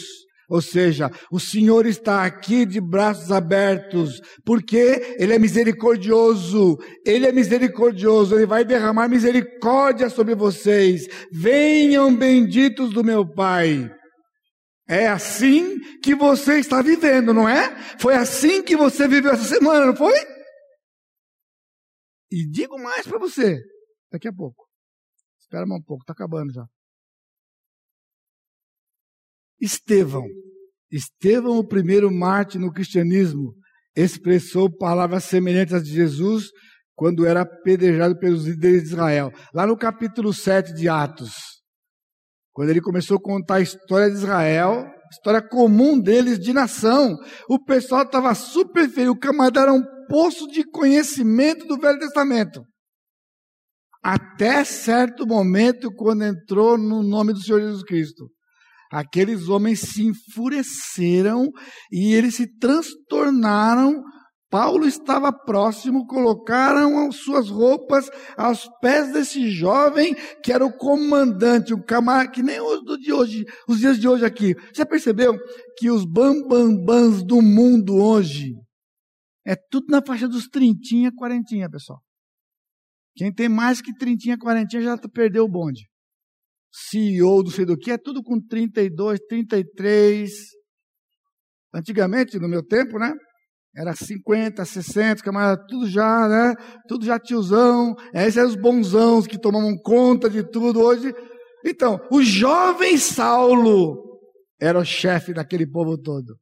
Ou seja, o Senhor está aqui de braços abertos, porque Ele é misericordioso, Ele é misericordioso, Ele vai derramar misericórdia sobre vocês. Venham benditos do meu Pai. É assim que você está vivendo, não é? Foi assim que você viveu essa semana, não foi? E digo mais para você, daqui a pouco. Espera um pouco, está acabando já. Estevão. Estevão, o primeiro mártir no cristianismo, expressou palavras semelhantes às de Jesus quando era apedrejado pelos líderes de Israel. Lá no capítulo 7 de Atos. Quando ele começou a contar a história de Israel, história comum deles de nação, o pessoal estava super feliz. O camarada era um poço de conhecimento do Velho Testamento. Até certo momento, quando entrou no nome do Senhor Jesus Cristo. Aqueles homens se enfureceram e eles se transtornaram Paulo estava próximo, colocaram suas roupas aos pés desse jovem que era o comandante, um camarada que nem os de hoje, os dias de hoje aqui. Você percebeu que os bambambãs do mundo hoje é tudo na faixa dos trintinha, quarentinha, pessoal. Quem tem mais que trintinha, quarentinha já perdeu o bonde. CEO do sei do que é tudo com 32, 33. Antigamente, no meu tempo, né? Era 50, 60, camarada, tudo já, né? Tudo já tiozão. Esses eram os bonzãos que tomavam conta de tudo hoje. Então, o jovem Saulo era o chefe daquele povo todo.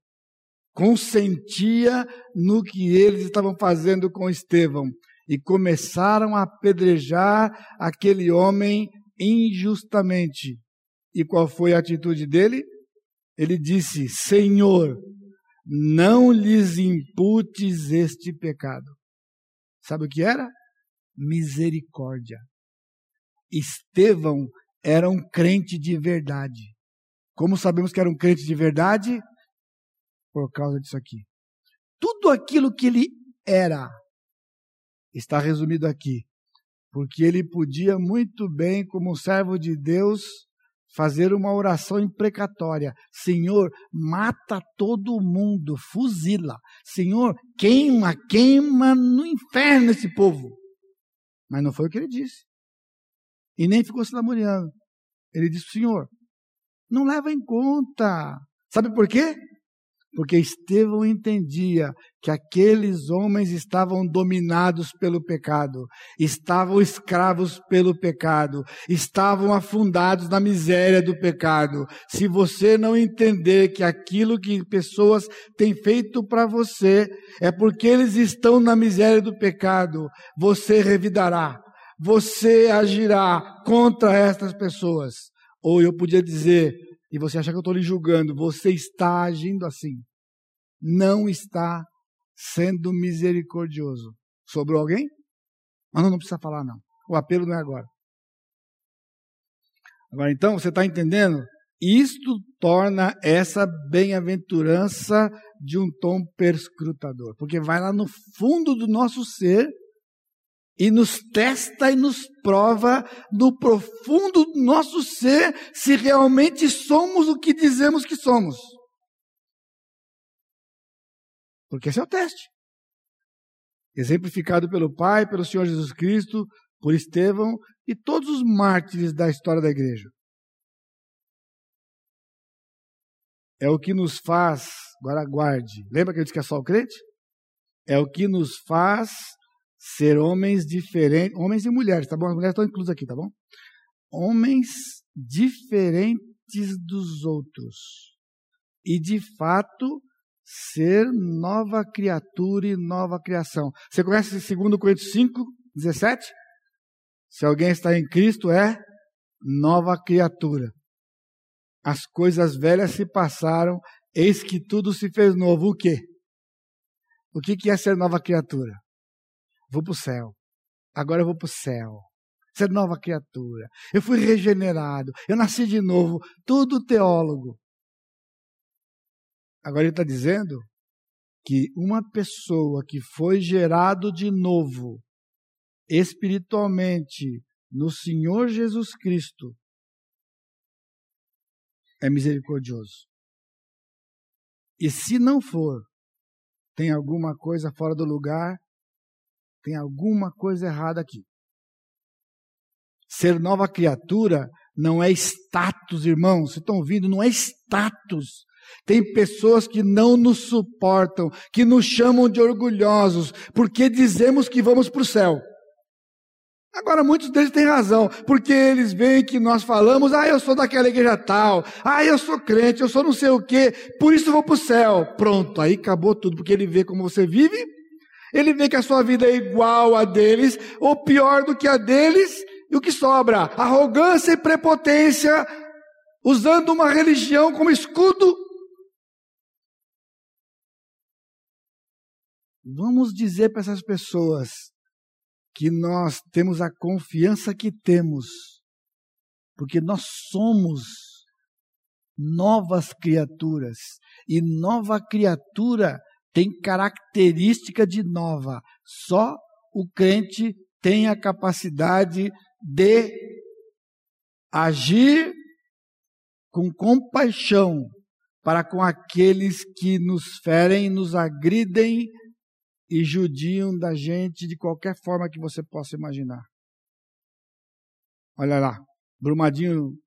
Consentia no que eles estavam fazendo com Estevão. E começaram a apedrejar aquele homem injustamente. E qual foi a atitude dele? Ele disse: Senhor, não lhes imputes este pecado. Sabe o que era? Misericórdia. Estevão era um crente de verdade. Como sabemos que era um crente de verdade? Por causa disso aqui. Tudo aquilo que ele era está resumido aqui. Porque ele podia muito bem, como servo de Deus, fazer uma oração imprecatória. Senhor, mata todo mundo, fuzila. Senhor, queima, queima no inferno esse povo. Mas não foi o que ele disse. E nem ficou se lamuriando. Ele disse, Senhor, não leva em conta. Sabe por quê? Porque Estevão entendia que aqueles homens estavam dominados pelo pecado, estavam escravos pelo pecado, estavam afundados na miséria do pecado. Se você não entender que aquilo que pessoas têm feito para você é porque eles estão na miséria do pecado, você revidará você agirá contra estas pessoas. Ou eu podia dizer, e você achar que eu estou lhe julgando, você está agindo assim. Não está sendo misericordioso. Sobrou alguém? Mas não, precisa falar, não. O apelo não é agora. Agora, então, você está entendendo? Isto torna essa bem-aventurança de um tom perscrutador, porque vai lá no fundo do nosso ser e nos testa e nos prova no profundo do nosso ser se realmente somos o que dizemos que somos. Porque esse é o teste. Exemplificado pelo Pai, pelo Senhor Jesus Cristo, por Estevão e todos os mártires da história da igreja. É o que nos faz, agora aguarde. Lembra que eu disse que é só o crente? É o que nos faz ser homens diferentes, homens e mulheres, tá bom? As mulheres estão inclusas aqui, tá bom? Homens diferentes dos outros. E de fato, ser nova criatura e nova criação. Você conhece 2 Coríntios 5, 17? Se alguém está em Cristo, é nova criatura. As coisas velhas se passaram, eis que tudo se fez novo. O quê? O que é ser nova criatura? Vou para o céu. Agora eu vou para o céu. Ser nova criatura. Eu fui regenerado. Eu nasci de novo. Tudo teólogo. Agora ele está dizendo que uma pessoa que foi gerado de novo, espiritualmente, no Senhor Jesus Cristo, é misericordioso. E se não for, tem alguma coisa fora do lugar, tem alguma coisa errada aqui. Ser nova criatura não é status, irmãos. Vocês estão ouvindo? Não é status. Tem pessoas que não nos suportam, que nos chamam de orgulhosos, porque dizemos que vamos para o céu. Agora, muitos deles têm razão, porque eles veem que nós falamos, ah, eu sou daquela igreja tal, ah, eu sou crente, eu sou não sei o quê, por isso eu vou para o céu. Pronto, aí acabou tudo, porque ele vê como você vive, ele vê que a sua vida é igual a deles, ou pior do que a deles, e o que sobra? Arrogância e prepotência, usando uma religião como escudo Vamos dizer para essas pessoas que nós temos a confiança que temos, porque nós somos novas criaturas, e nova criatura tem característica de nova. Só o crente tem a capacidade de agir com compaixão para com aqueles que nos ferem, nos agridem e judiam da gente de qualquer forma que você possa imaginar. Olha lá, Brumadinho,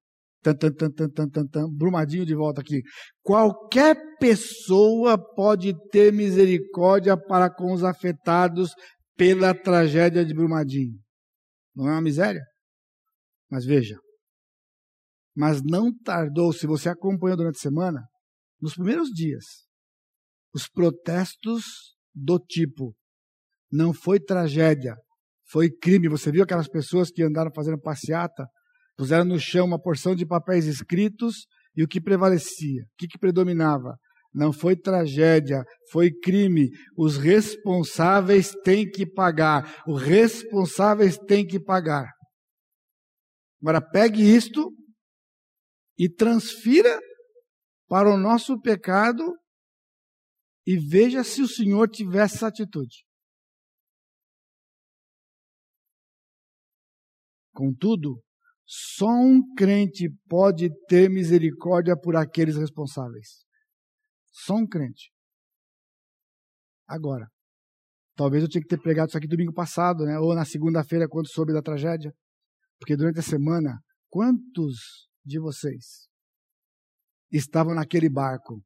tan, tan, tan, tan, tan, tan, tan, Brumadinho de volta aqui. Qualquer pessoa pode ter misericórdia para com os afetados pela tragédia de Brumadinho. Não é uma miséria? Mas veja, mas não tardou, se você acompanhou durante a semana, nos primeiros dias, os protestos do tipo. Não foi tragédia, foi crime. Você viu aquelas pessoas que andaram fazendo passeata, puseram no chão uma porção de papéis escritos e o que prevalecia, o que, que predominava? Não foi tragédia, foi crime. Os responsáveis têm que pagar. Os responsáveis têm que pagar. Agora pegue isto e transfira para o nosso pecado e veja se o Senhor tivesse essa atitude. Contudo, só um crente pode ter misericórdia por aqueles responsáveis. Só um crente. Agora, talvez eu tinha que ter pregado isso aqui domingo passado, né? ou na segunda-feira, quando soube da tragédia. Porque durante a semana, quantos de vocês estavam naquele barco,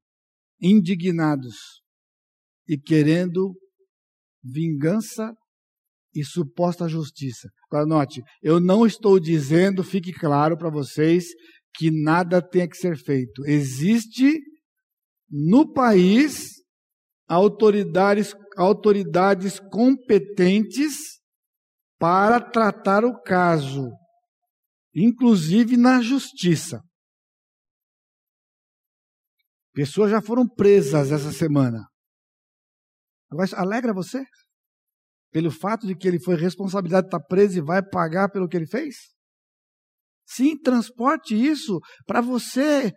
indignados, e querendo vingança e suposta justiça. Agora, note, eu não estou dizendo, fique claro para vocês, que nada tenha que ser feito. Existe no país autoridades, autoridades competentes para tratar o caso, inclusive na justiça. Pessoas já foram presas essa semana. Agora, alegra você? Pelo fato de que ele foi responsabilidade de estar preso e vai pagar pelo que ele fez? Sim, transporte isso para você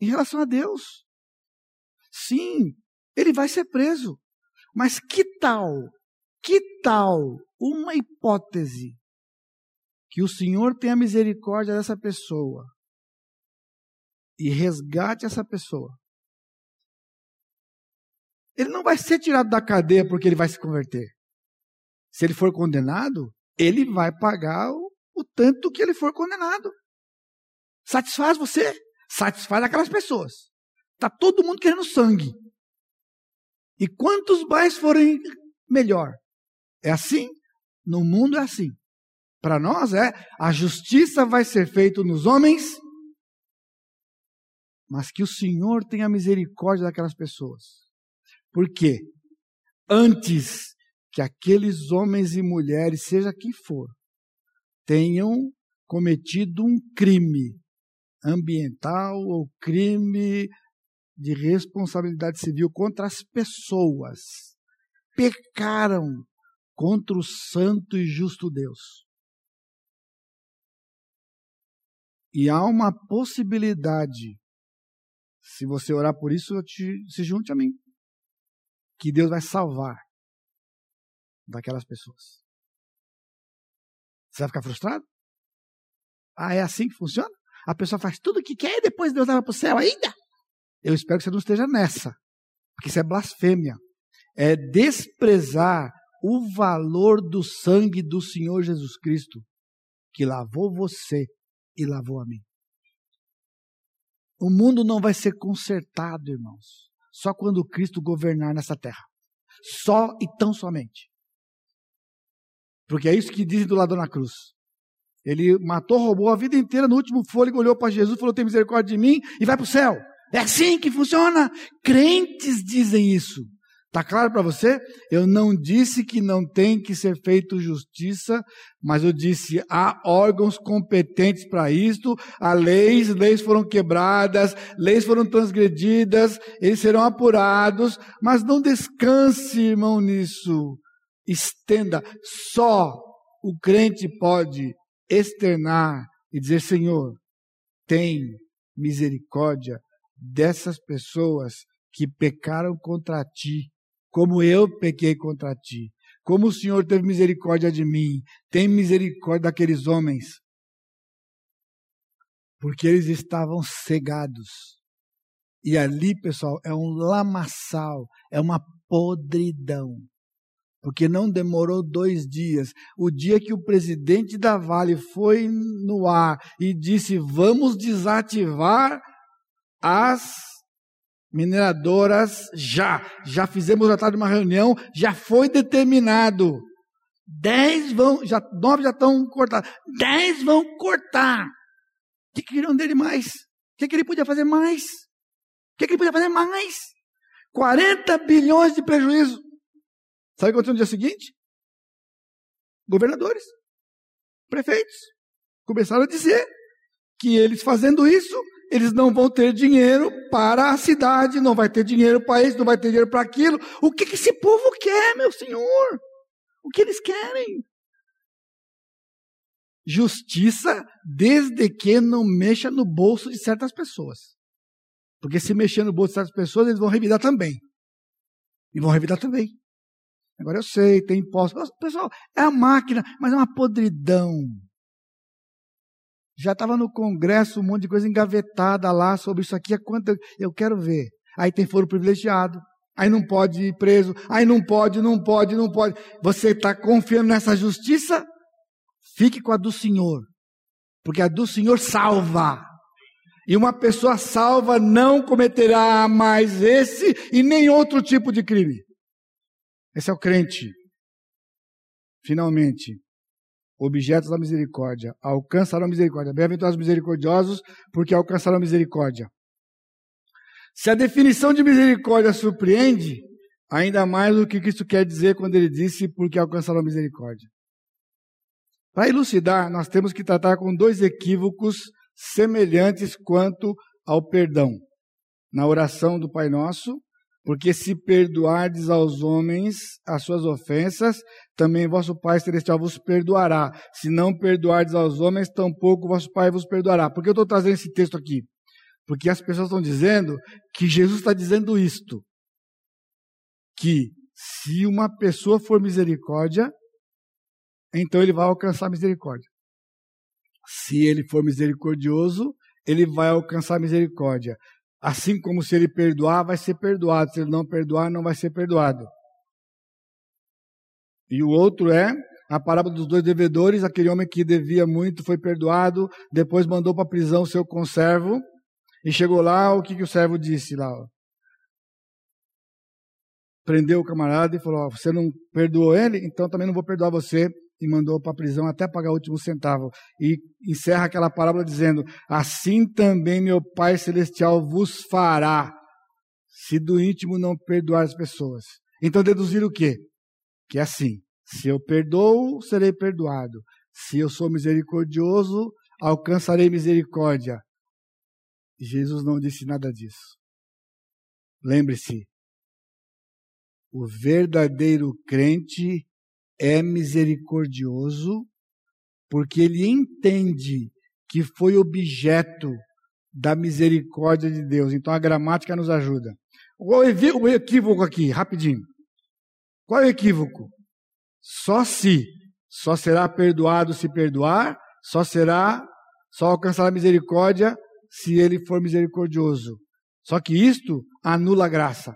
em relação a Deus. Sim, ele vai ser preso. Mas que tal, que tal uma hipótese que o Senhor tenha misericórdia dessa pessoa e resgate essa pessoa? Ele não vai ser tirado da cadeia porque ele vai se converter. Se ele for condenado, ele vai pagar o, o tanto que ele for condenado. Satisfaz você, satisfaz aquelas pessoas. Está todo mundo querendo sangue. E quantos mais forem, melhor. É assim? No mundo é assim. Para nós é, a justiça vai ser feita nos homens, mas que o Senhor tenha misericórdia daquelas pessoas. Por quê? Antes que aqueles homens e mulheres, seja quem for, tenham cometido um crime ambiental ou crime de responsabilidade civil contra as pessoas, pecaram contra o santo e justo Deus. E há uma possibilidade, se você orar por isso, te, se junte a mim que Deus vai salvar daquelas pessoas. Você vai ficar frustrado? Ah, é assim que funciona? A pessoa faz tudo o que quer e depois Deus leva para o céu ainda? Eu espero que você não esteja nessa, porque isso é blasfêmia. É desprezar o valor do sangue do Senhor Jesus Cristo, que lavou você e lavou a mim. O mundo não vai ser consertado, irmãos, só quando Cristo governar nessa terra. Só e tão somente. Porque é isso que dizem do lado na cruz. Ele matou, roubou a vida inteira, no último fôlego olhou para Jesus, falou: tem misericórdia de mim e vai para o céu. É assim que funciona. Crentes dizem isso. Está claro para você? Eu não disse que não tem que ser feito justiça, mas eu disse há órgãos competentes para isto, há leis, leis foram quebradas, leis foram transgredidas, eles serão apurados, mas não descanse, irmão, nisso. Estenda. Só o crente pode externar e dizer: Senhor, tem misericórdia dessas pessoas que pecaram contra ti como eu pequei contra ti. Como o Senhor teve misericórdia de mim, tem misericórdia daqueles homens. Porque eles estavam cegados. E ali, pessoal, é um lamaçal, é uma podridão. Porque não demorou dois dias. O dia que o presidente da Vale foi no ar e disse: vamos desativar as mineradoras já. Já fizemos já tarde uma reunião, já foi determinado. Dez vão, já, nove já estão cortados. Dez vão cortar. O que queriam dele mais? O que, que ele podia fazer mais? O que, que ele podia fazer mais? 40 bilhões de prejuízo. Sabe o que aconteceu no dia seguinte? Governadores, prefeitos, começaram a dizer que eles fazendo isso, eles não vão ter dinheiro para a cidade, não vai ter dinheiro para isso, não vai ter dinheiro para aquilo. O que, que esse povo quer, meu senhor? O que eles querem? Justiça, desde que não mexa no bolso de certas pessoas. Porque se mexer no bolso de certas pessoas, eles vão revidar também. E vão revidar também. Agora eu sei, tem impostos. Pessoal, é a máquina, mas é uma podridão. Já estava no Congresso um monte de coisa engavetada lá sobre isso aqui. Quanto eu quero ver. Aí tem foro privilegiado. Aí não pode ir preso. Aí não pode, não pode, não pode. Você está confiando nessa justiça? Fique com a do Senhor. Porque a do Senhor salva. E uma pessoa salva não cometerá mais esse e nem outro tipo de crime. Esse é o crente. Finalmente, objetos da misericórdia, alcançarão misericórdia. Bem-aventurados misericordiosos, porque alcançarão misericórdia. Se a definição de misericórdia surpreende, ainda mais o que Cristo quer dizer quando ele disse, porque alcançarão misericórdia. Para elucidar, nós temos que tratar com dois equívocos semelhantes quanto ao perdão. Na oração do Pai Nosso, porque se perdoardes aos homens as suas ofensas, também vosso Pai Celestial vos perdoará. Se não perdoardes aos homens, tampouco vosso Pai vos perdoará. Por que eu estou trazendo esse texto aqui? Porque as pessoas estão dizendo que Jesus está dizendo isto: que se uma pessoa for misericórdia, então ele vai alcançar misericórdia. Se ele for misericordioso, ele vai alcançar misericórdia. Assim como se ele perdoar, vai ser perdoado. Se ele não perdoar, não vai ser perdoado. E o outro é a parábola dos dois devedores. Aquele homem que devia muito foi perdoado, depois mandou para a prisão seu conservo. E chegou lá, o que, que o servo disse lá? Prendeu o camarada e falou: Você não perdoou ele, então também não vou perdoar você e mandou para a prisão até pagar o último centavo. E encerra aquela parábola dizendo: Assim também meu Pai Celestial vos fará, se do íntimo não perdoar as pessoas. Então deduzir o quê? Que é assim: se eu perdoo, serei perdoado. Se eu sou misericordioso, alcançarei misericórdia. Jesus não disse nada disso. Lembre-se, o verdadeiro crente é misericordioso porque ele entende que foi objeto da misericórdia de Deus. Então a gramática nos ajuda. O equívoco aqui, rapidinho? Qual é o equívoco? Só se, só será perdoado se perdoar, só será, só alcançará misericórdia se ele for misericordioso. Só que isto anula a graça.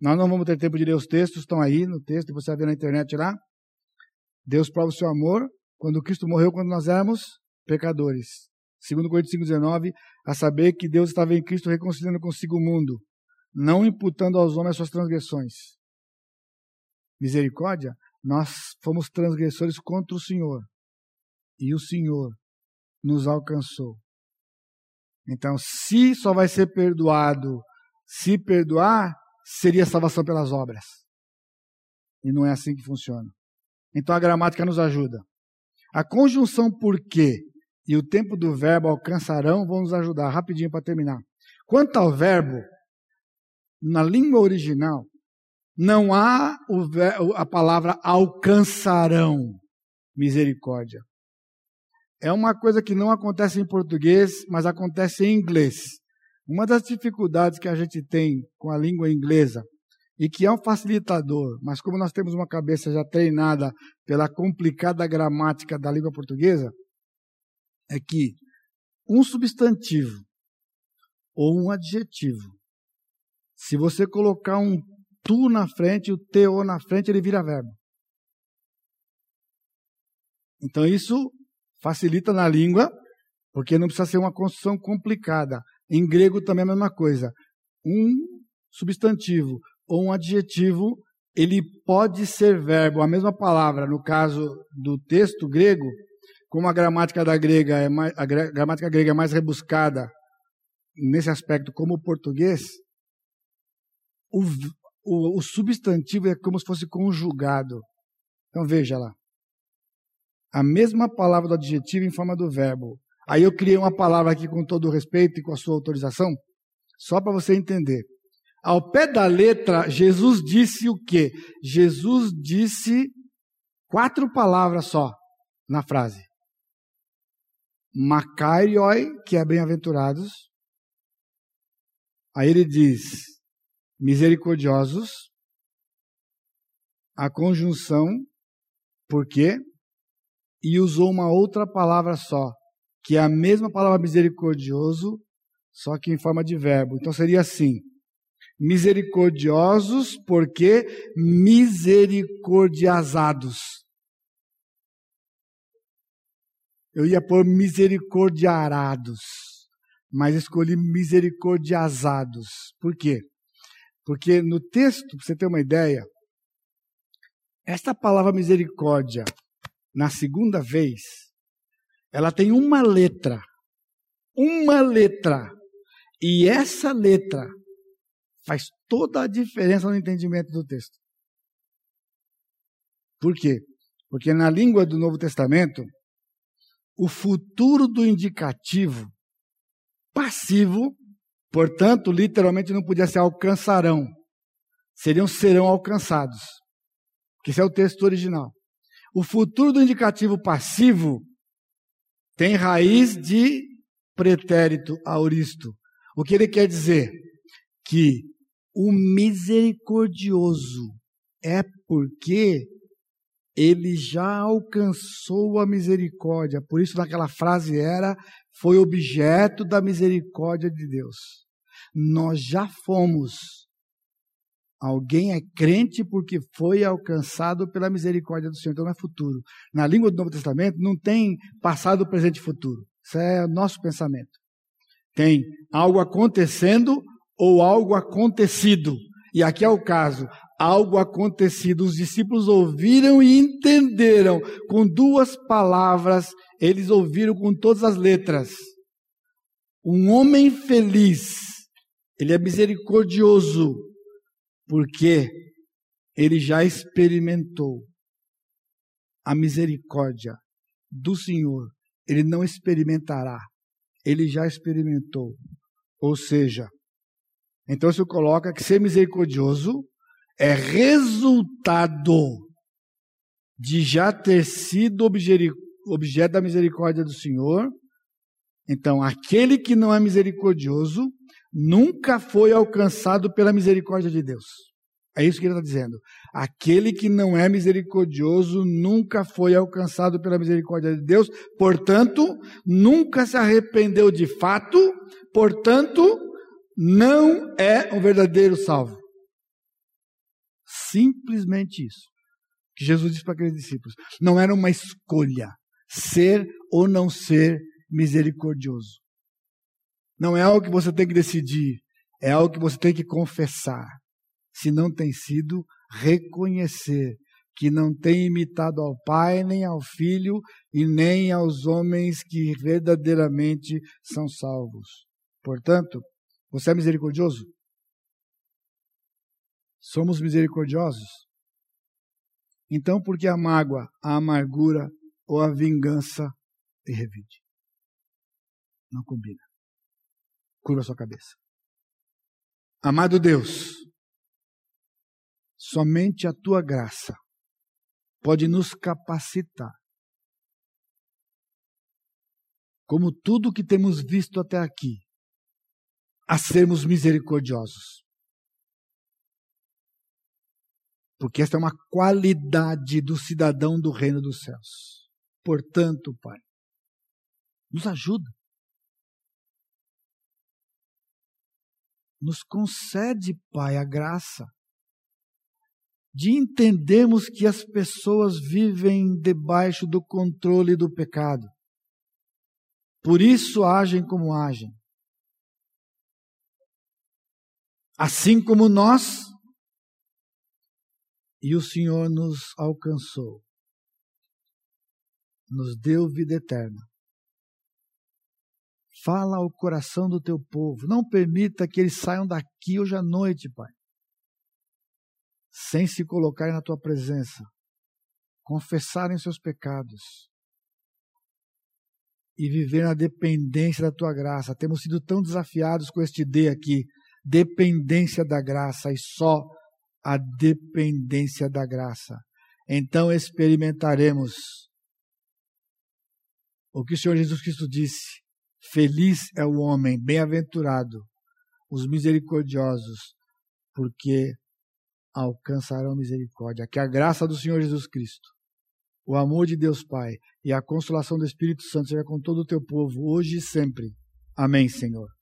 Nós não vamos ter tempo de ler os textos, estão aí no texto, você vai ver na internet lá. Deus prova o seu amor quando Cristo morreu quando nós éramos pecadores. Segundo Coríntios 5,19, a saber que Deus estava em Cristo reconciliando consigo o mundo, não imputando aos homens as suas transgressões. Misericórdia, nós fomos transgressores contra o Senhor. E o Senhor nos alcançou. Então, se só vai ser perdoado se perdoar, seria salvação pelas obras. E não é assim que funciona. Então a gramática nos ajuda. A conjunção porque e o tempo do verbo alcançarão vão nos ajudar rapidinho para terminar. Quanto ao verbo, na língua original, não há a palavra alcançarão misericórdia. É uma coisa que não acontece em português, mas acontece em inglês. Uma das dificuldades que a gente tem com a língua inglesa e que é um facilitador, mas como nós temos uma cabeça já treinada pela complicada gramática da língua portuguesa, é que um substantivo ou um adjetivo, se você colocar um tu na frente, o teu na frente, ele vira verbo. Então isso facilita na língua, porque não precisa ser uma construção complicada. Em grego também é a mesma coisa. Um substantivo ou um adjetivo, ele pode ser verbo, a mesma palavra, no caso do texto grego, como a gramática da grega é mais, a gramática grega é mais rebuscada nesse aspecto como o português, o, o, o substantivo é como se fosse conjugado. Então veja lá. A mesma palavra do adjetivo em forma do verbo. Aí eu criei uma palavra aqui com todo o respeito e com a sua autorização, só para você entender. Ao pé da letra, Jesus disse o quê? Jesus disse quatro palavras só na frase. Macarioi, que é bem-aventurados. Aí ele diz misericordiosos. A conjunção, por quê? E usou uma outra palavra só, que é a mesma palavra misericordioso, só que em forma de verbo. Então seria assim: misericordiosos porque misericordiazados. Eu ia pôr misericordiarados, mas escolhi misericordiazados. Por quê? Porque no texto, para você ter uma ideia, esta palavra misericórdia, na segunda vez, ela tem uma letra. Uma letra. E essa letra faz toda a diferença no entendimento do texto. Por quê? Porque na língua do Novo Testamento, o futuro do indicativo passivo, portanto, literalmente não podia ser alcançarão, seriam serão alcançados. Que esse é o texto original. O futuro do indicativo passivo tem raiz de pretérito auristo. O que ele quer dizer? Que o misericordioso é porque ele já alcançou a misericórdia. Por isso, naquela frase era: foi objeto da misericórdia de Deus. Nós já fomos Alguém é crente porque foi alcançado pela misericórdia do Senhor, então não é futuro. Na língua do Novo Testamento não tem passado, presente e futuro. Isso é nosso pensamento. Tem algo acontecendo ou algo acontecido. E aqui é o caso. Algo acontecido. Os discípulos ouviram e entenderam com duas palavras. Eles ouviram com todas as letras. Um homem feliz. Ele é misericordioso porque ele já experimentou a misericórdia do Senhor. Ele não experimentará, ele já experimentou. Ou seja, então se coloca que ser misericordioso é resultado de já ter sido objeto da misericórdia do Senhor. Então, aquele que não é misericordioso nunca foi alcançado pela misericórdia de Deus. É isso que ele está dizendo. Aquele que não é misericordioso nunca foi alcançado pela misericórdia de Deus, portanto, nunca se arrependeu de fato, portanto, não é um verdadeiro salvo. Simplesmente isso. Que Jesus disse para aqueles discípulos. Não era uma escolha ser ou não ser misericordioso. Não é algo que você tem que decidir, é algo que você tem que confessar. Se não tem sido, reconhecer que não tem imitado ao Pai, nem ao Filho e nem aos homens que verdadeiramente são salvos. Portanto, você é misericordioso? Somos misericordiosos? Então, por que a mágoa, a amargura ou a vingança te revide? Não combina. Curva sua cabeça. Amado Deus, somente a tua graça pode nos capacitar, como tudo que temos visto até aqui, a sermos misericordiosos. Porque esta é uma qualidade do cidadão do reino dos céus. Portanto, Pai, nos ajuda. Nos concede, Pai, a graça de entendermos que as pessoas vivem debaixo do controle do pecado. Por isso agem como agem. Assim como nós, e o Senhor nos alcançou, nos deu vida eterna. Fala ao coração do teu povo. Não permita que eles saiam daqui hoje à noite, Pai, sem se colocarem na tua presença, confessarem seus pecados e viver na dependência da tua graça. Temos sido tão desafiados com este D aqui, dependência da graça e só a dependência da graça. Então experimentaremos o que o Senhor Jesus Cristo disse: Feliz é o homem, bem-aventurado, os misericordiosos, porque alcançarão misericórdia. Que a graça do Senhor Jesus Cristo, o amor de Deus Pai e a consolação do Espírito Santo seja com todo o teu povo, hoje e sempre. Amém, Senhor.